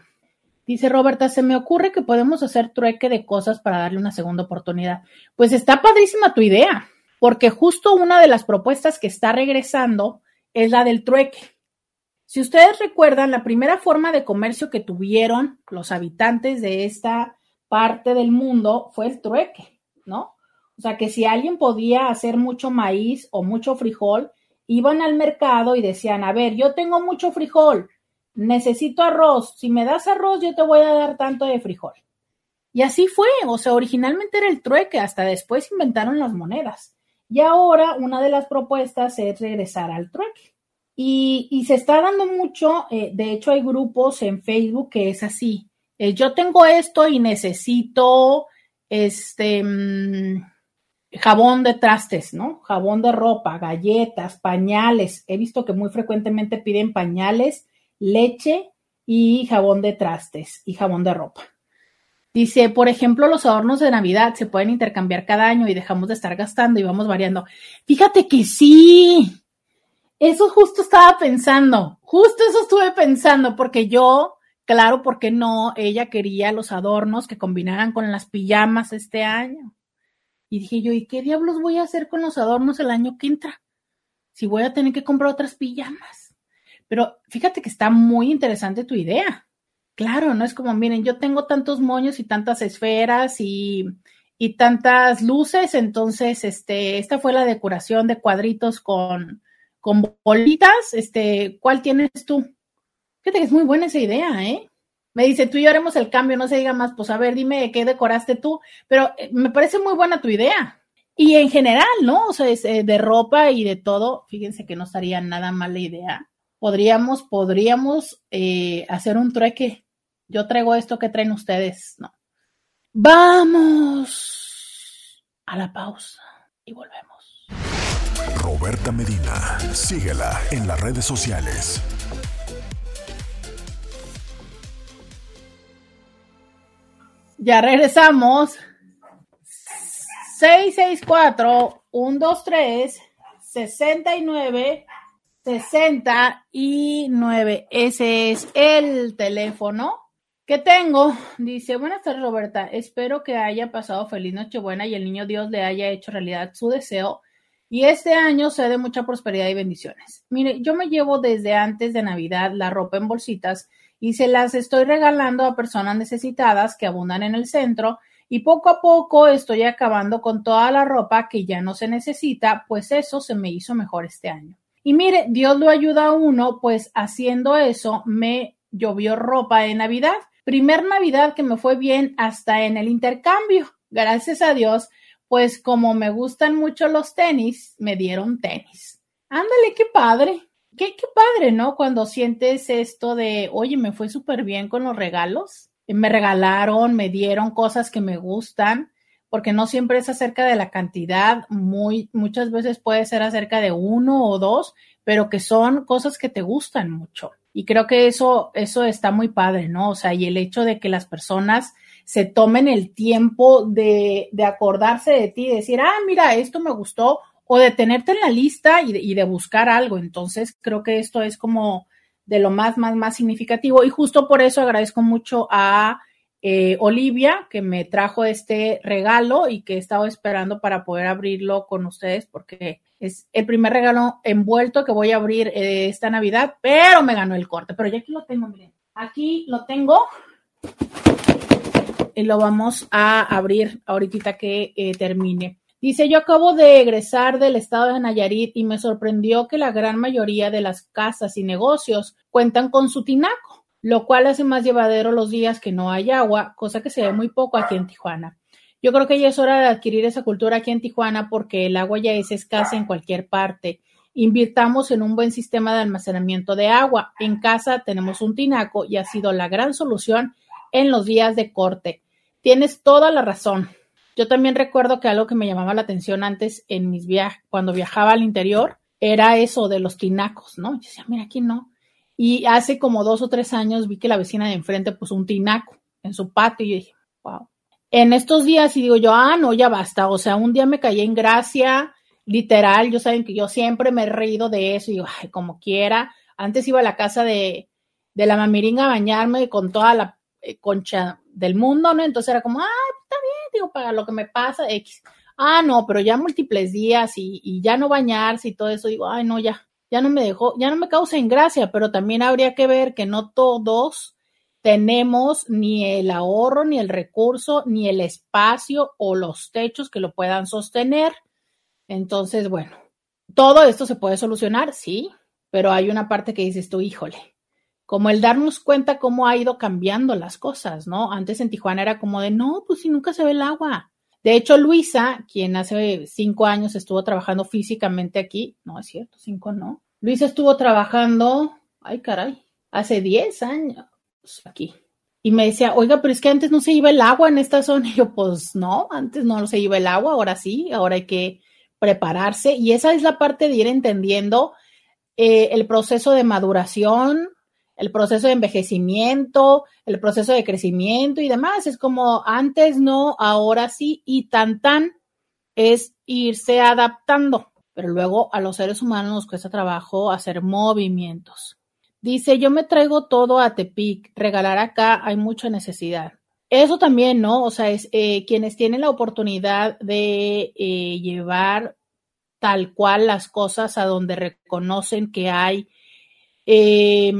Speaker 2: Dice Roberta, se me ocurre que podemos hacer trueque de cosas para darle una segunda oportunidad. Pues está padrísima tu idea, porque justo una de las propuestas que está regresando es la del trueque. Si ustedes recuerdan, la primera forma de comercio que tuvieron los habitantes de esta parte del mundo fue el trueque, ¿no? O sea, que si alguien podía hacer mucho maíz o mucho frijol, iban al mercado y decían, a ver, yo tengo mucho frijol, necesito arroz, si me das arroz, yo te voy a dar tanto de frijol. Y así fue, o sea, originalmente era el trueque, hasta después inventaron las monedas. Y ahora una de las propuestas es regresar al trueque. Y, se está dando mucho, eh, de hecho hay grupos en Facebook que es así, eh, yo tengo esto y necesito este mm, jabón de trastes, ¿no? Jabón de ropa, galletas, pañales. He visto que muy frecuentemente piden pañales, leche y jabón de trastes y jabón de ropa. Dice, por ejemplo, los adornos de Navidad se pueden intercambiar cada año y dejamos de estar gastando y vamos variando. Fíjate que sí. Eso justo estaba pensando, justo eso estuve pensando, porque yo Claro, porque no, ella quería los adornos que combinaran con las pijamas este año. Y dije yo, ¿y qué diablos voy a hacer con los adornos el año que entra? Si voy a tener que comprar otras pijamas. Pero fíjate que está muy interesante tu idea. Claro, no es como, miren, yo tengo tantos moños y tantas esferas y, y tantas luces, entonces, este, esta fue la decoración de cuadritos con, con bolitas, este, ¿cuál tienes tú? Fíjate que es muy buena esa idea, ¿eh? Me dice, tú y yo haremos el cambio, no se diga más, pues a ver, dime qué decoraste tú, pero eh, me parece muy buena tu idea. Y en general, ¿no? O sea, es, eh, de ropa y de todo, fíjense que no estaría nada mala idea. Podríamos, podríamos eh, hacer un trueque. Yo traigo esto que traen ustedes, ¿no? Vamos a la pausa y volvemos.
Speaker 1: Roberta Medina, síguela en las redes sociales
Speaker 2: Ya regresamos. 664-123-69. 69. Ese es el teléfono que tengo. Dice, buenas tardes Roberta, espero que haya pasado feliz Nochebuena y el niño Dios le haya hecho realidad su deseo y este año sea de mucha prosperidad y bendiciones. Mire, yo me llevo desde antes de Navidad la ropa en bolsitas y se las estoy regalando a personas necesitadas que abundan en el centro y poco a poco estoy acabando con toda la ropa que ya no se necesita, pues eso se me hizo mejor este año. Y mire, Dios lo ayuda a uno, pues haciendo eso me llovió ropa de Navidad. Primer Navidad que me fue bien hasta en el intercambio. Gracias a Dios, pues como me gustan mucho los tenis, me dieron tenis. Ándale, qué padre. Qué, padre, ¿no? Cuando sientes esto de, oye, me fue súper bien con los regalos. Me regalaron, me dieron cosas que me gustan, porque no siempre es acerca de la cantidad, muy, muchas veces puede ser acerca de uno o dos, pero que son cosas que te gustan mucho. Y creo que eso, eso está muy padre, ¿no? O sea, y el hecho de que las personas se tomen el tiempo de, de acordarse de ti, decir, ah, mira, esto me gustó, o de tenerte en la lista y de, buscar algo. Entonces, creo que esto es como de lo más, más, más significativo. Y justo por eso agradezco mucho a eh, Olivia que me trajo este regalo y que he estado esperando para poder abrirlo con ustedes porque es el primer regalo envuelto que voy a abrir eh, esta Navidad, pero me ganó el corte. Pero ya aquí lo tengo, miren. Aquí lo tengo y lo vamos a abrir ahorita que eh, termine. Dice, yo acabo de egresar del estado de Nayarit y me sorprendió que la gran mayoría de las casas y negocios cuentan con su tinaco, lo cual hace más llevadero los días que no hay agua, cosa que se ve muy poco aquí en Tijuana. Yo creo que ya es hora de adquirir esa cultura aquí en Tijuana porque el agua ya es escasa en cualquier parte. Invirtamos en un buen sistema de almacenamiento de agua. En casa tenemos un tinaco y ha sido la gran solución en los días de corte. Tienes toda la razón. Yo también recuerdo que algo que me llamaba la atención antes en mis viajes, cuando viajaba al interior, era eso de los tinacos, ¿no? Yo decía, mira, aquí no. Y hace como dos o tres años vi que la vecina de enfrente puso un tinaco en su patio y yo dije, wow. En estos días y digo yo, ah, no, ya basta. O sea, un día me caí en gracia, literal, yo saben que yo siempre me he reído de eso y digo, ay, como quiera. Antes iba a la casa de, de la mamiringa a bañarme con toda la eh, concha del mundo, ¿no? Entonces era como, ah, digo, para lo que me pasa, X. Ah, no, pero ya múltiples días y, ya no bañarse y todo eso, digo, ay, no, ya, ya no me dejó, ya no me causa ingracia, pero también habría que ver que no todos tenemos ni el ahorro, ni el recurso, ni el espacio o los techos que lo puedan sostener. Entonces, bueno, todo esto se puede solucionar, sí, pero hay una parte que dices tú, híjole, como el darnos cuenta cómo ha ido cambiando las cosas, ¿no? Antes en Tijuana era como de, no, pues si nunca se ve el agua. De hecho, Luisa, quien hace cinco años estuvo trabajando físicamente aquí, no es cierto, cinco no. Luisa estuvo trabajando, ay caray, hace diez años aquí. Y me decía, oiga, pero es que antes no se iba el agua en esta zona. Y yo, pues no, antes no se iba el agua, ahora sí, ahora hay que prepararse. Y esa es la parte de ir entendiendo eh, el proceso de maduración, el proceso de envejecimiento, el proceso de crecimiento y demás. Es como antes no, ahora sí, y tan tan es irse adaptando. Pero luego a los seres humanos nos cuesta trabajo hacer movimientos. Dice, yo me traigo todo a Tepic, regalar acá hay mucha necesidad. Eso también, ¿no? O sea, es eh, quienes tienen la oportunidad de eh, llevar tal cual las cosas a donde reconocen que hay eh,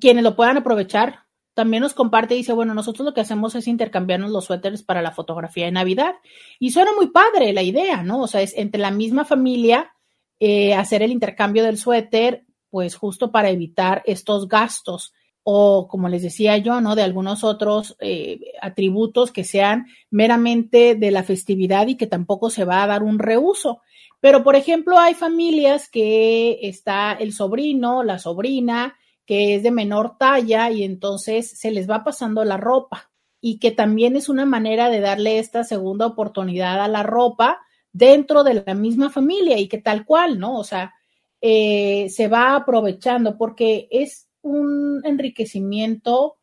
Speaker 2: quienes lo puedan aprovechar, también nos comparte y dice, bueno, nosotros lo que hacemos es intercambiarnos los suéteres para la fotografía de Navidad. Y suena muy padre la idea, ¿no? O sea, es entre la misma familia eh, hacer el intercambio del suéter, pues justo para evitar estos gastos o como les decía yo, ¿no? De algunos otros eh, atributos que sean meramente de la festividad y que tampoco se va a dar un reuso. Pero, por ejemplo, hay familias que está el sobrino, la sobrina, que es de menor talla y entonces se les va pasando la ropa y que también es una manera de darle esta segunda oportunidad a la ropa dentro de la misma familia y que tal cual, ¿no? O sea, eh, se va aprovechando porque es un enriquecimiento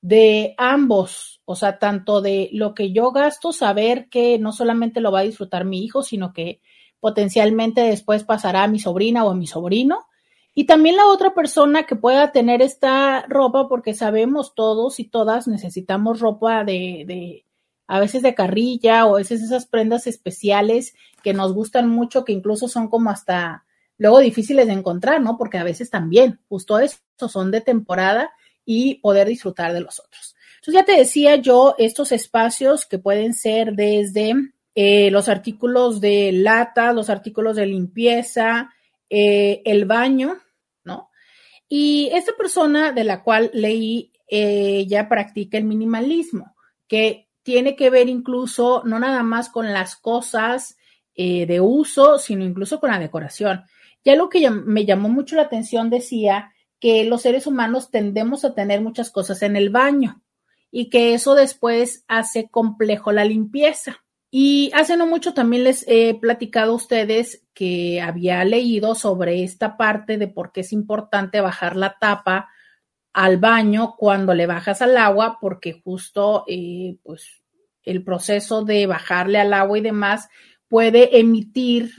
Speaker 2: de ambos, o sea, tanto de lo que yo gasto, saber que no solamente lo va a disfrutar mi hijo, sino que potencialmente después pasará a mi sobrina o a mi sobrino, y también la otra persona que pueda tener esta ropa, porque sabemos todos y todas necesitamos ropa de, de, a veces de carrilla o a veces esas prendas especiales que nos gustan mucho, que incluso son como hasta luego difíciles de encontrar, ¿no? Porque a veces también, justo eso, son de temporada y poder disfrutar de los otros. Entonces ya te decía yo, estos espacios que pueden ser desde eh, los artículos de lata, los artículos de limpieza, eh, el baño, y esta persona de la cual leí, ella eh, practica el minimalismo, que tiene que ver incluso no nada más con las cosas eh, de uso, sino incluso con la decoración. Ya lo que me llamó mucho la atención decía que los seres humanos tendemos a tener muchas cosas en el baño y que eso después hace complejo la limpieza. Y hace no mucho también les he platicado a ustedes que había leído sobre esta parte de por qué es importante bajar la tapa al baño cuando le bajas al agua, porque justo eh, pues el proceso de bajarle al agua y demás puede emitir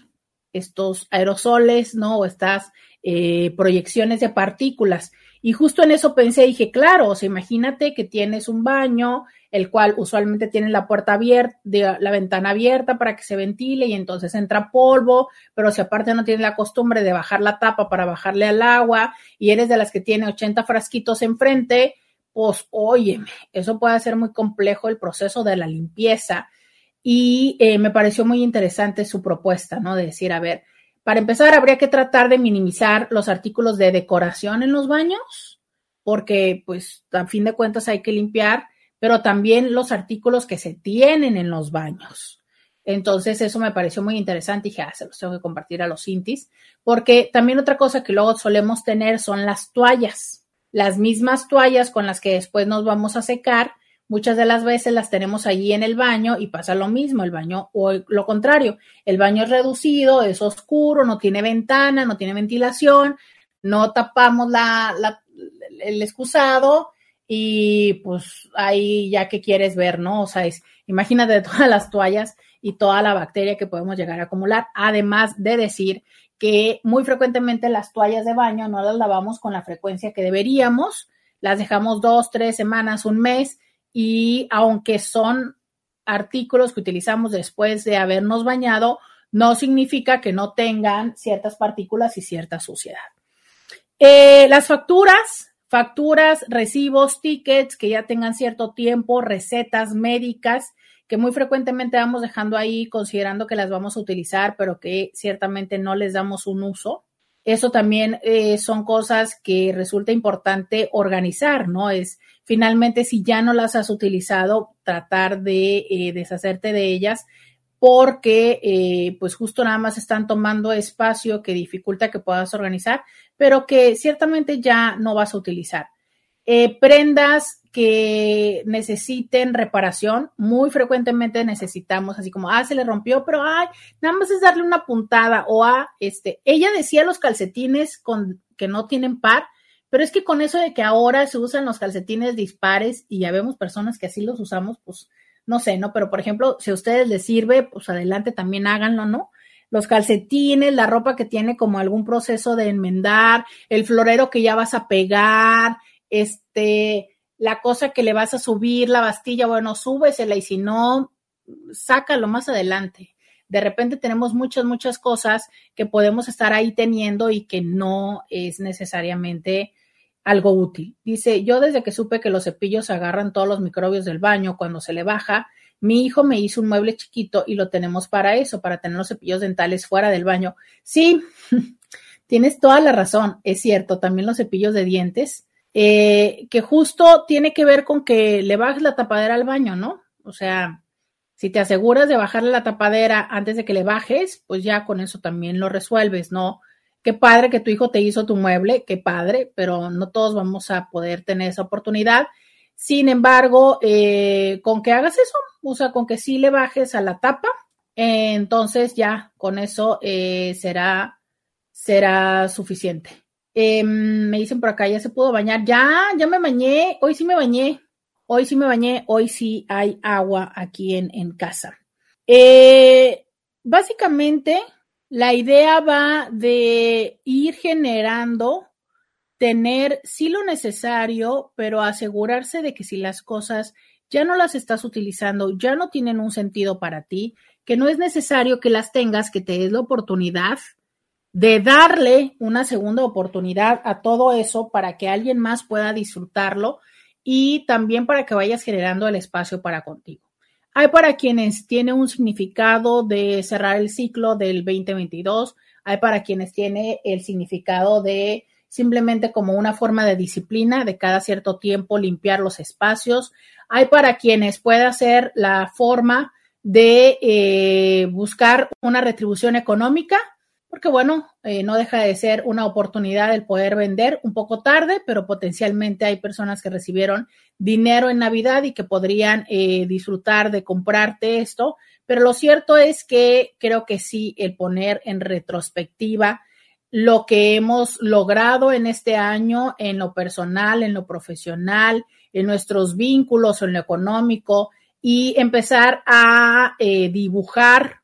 Speaker 2: estos aerosoles, ¿no? O estas eh, proyecciones de partículas. Y justo en eso pensé, dije, claro, o sea, imagínate que tienes un baño, el cual usualmente tiene la puerta abierta, la ventana abierta para que se ventile y entonces entra polvo, pero si aparte no tienes la costumbre de bajar la tapa para bajarle al agua y eres de las que tiene 80 frasquitos enfrente, pues óyeme, eso puede ser muy complejo el proceso de la limpieza. Y eh, me pareció muy interesante su propuesta, ¿no? De decir, a ver, para empezar, habría que tratar de minimizar los artículos de decoración en los baños, porque pues a fin de cuentas hay que limpiar pero también los artículos que se tienen en los baños. Entonces, eso me pareció muy interesante y dije, ah, se los tengo que compartir a los intis, porque también otra cosa que luego solemos tener son las toallas. Las mismas toallas con las que después nos vamos a secar, muchas de las veces las tenemos allí en el baño y pasa lo mismo, el baño o lo contrario, el baño es reducido, es oscuro, no tiene ventana, no tiene ventilación, no tapamos la, el excusado y pues ahí ya que quieres ver, ¿no? O sea, es, imagínate todas las toallas y toda la bacteria que podemos llegar a acumular, además de decir que muy frecuentemente las toallas de baño no las lavamos con la frecuencia que deberíamos, las dejamos dos, tres semanas, un mes y aunque son artículos que utilizamos después de habernos bañado, no significa que no tengan ciertas partículas y cierta suciedad. Eh, las facturas, facturas, recibos, tickets que ya tengan cierto tiempo, recetas médicas que muy frecuentemente vamos dejando ahí considerando que las vamos a utilizar, pero que ciertamente no les damos un uso. Eso también eh, son cosas que resulta importante organizar, ¿no? Es finalmente si ya no las has utilizado, tratar de eh, deshacerte de ellas porque eh, pues justo nada más están tomando espacio que dificulta que puedas organizar, pero que ciertamente ya no vas a utilizar. Eh, prendas que necesiten reparación, muy frecuentemente necesitamos así como, ah, se le rompió, pero ay, nada más es darle una puntada o a, ah, este, ella decía los calcetines con, que no tienen par, pero es que con eso de que ahora se usan los calcetines dispares y ya vemos personas que así los usamos, pues no sé, ¿no? Pero por ejemplo, si a ustedes les sirve, pues adelante también háganlo, ¿no? Los calcetines, la ropa que tiene como algún proceso de enmendar, el florero que ya vas a pegar, este, la cosa que le vas a subir, la bastilla, bueno, súbesela y si no, sácalo más adelante. De repente tenemos muchas, muchas cosas que podemos estar ahí teniendo y que no es necesariamente algo útil. Dice, yo desde que supe que los cepillos agarran todos los microbios del baño cuando se le baja, mi hijo me hizo un mueble chiquito y lo tenemos para eso, para tener los cepillos dentales fuera del baño. Sí, tienes toda la razón, es cierto, también los cepillos de dientes, eh, que justo tiene que ver con que le bajes la tapadera al baño, ¿no? O sea, si te aseguras de bajarle la tapadera antes de que le bajes, pues ya con eso también lo resuelves, ¿no? Qué padre que tu hijo te hizo tu mueble, qué padre, pero no todos vamos a poder tener esa oportunidad. Sin embargo, eh, con que hagas eso, o sea, con que sí le bajes a la tapa, entonces ya con eso eh, será, será suficiente. Em, me dicen por acá, ya se pudo bañar. Ya, ya me bañé. Hoy sí me bañé. Hoy sí me bañé. Hoy sí hay agua aquí en, en casa. Eh, básicamente, la idea va de ir generando, tener sí lo necesario, pero asegurarse de que si las cosas ya no las estás utilizando, ya no tienen un sentido para ti, que no es necesario que las tengas, que te des la oportunidad de darle una segunda oportunidad a todo eso para que alguien más pueda disfrutarlo y también para que vayas generando el espacio para contigo. Hay para quienes tiene un significado de cerrar el ciclo del 2022, hay para quienes tiene el significado de simplemente como una forma de disciplina de cada cierto tiempo limpiar los espacios, hay para quienes puede ser la forma de eh, buscar una retribución económica porque bueno, eh, no deja de ser una oportunidad el poder vender un poco tarde, pero potencialmente hay personas que recibieron dinero en Navidad y que podrían eh, disfrutar de comprarte esto. Pero lo cierto es que creo que sí, el poner en retrospectiva lo que hemos logrado en este año en lo personal, en lo profesional, en nuestros vínculos, en lo económico y empezar a eh, dibujar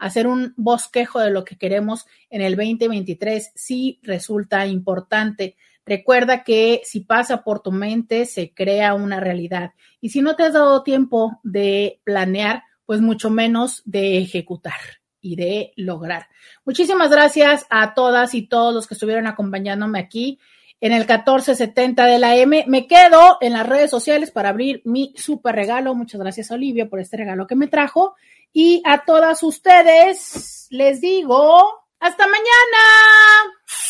Speaker 2: hacer un bosquejo de lo que queremos en el 2023 sí resulta importante. Recuerda que si pasa por tu mente, se crea una realidad. Y si no te has dado tiempo de planear, pues mucho menos de ejecutar y de lograr. Muchísimas gracias a todas y todos los que estuvieron acompañándome aquí en el 1470 de la M. Me quedo en las redes sociales para abrir mi super regalo. Muchas gracias, Olivia, por este regalo que me trajo. Y a todas ustedes les digo, hasta mañana.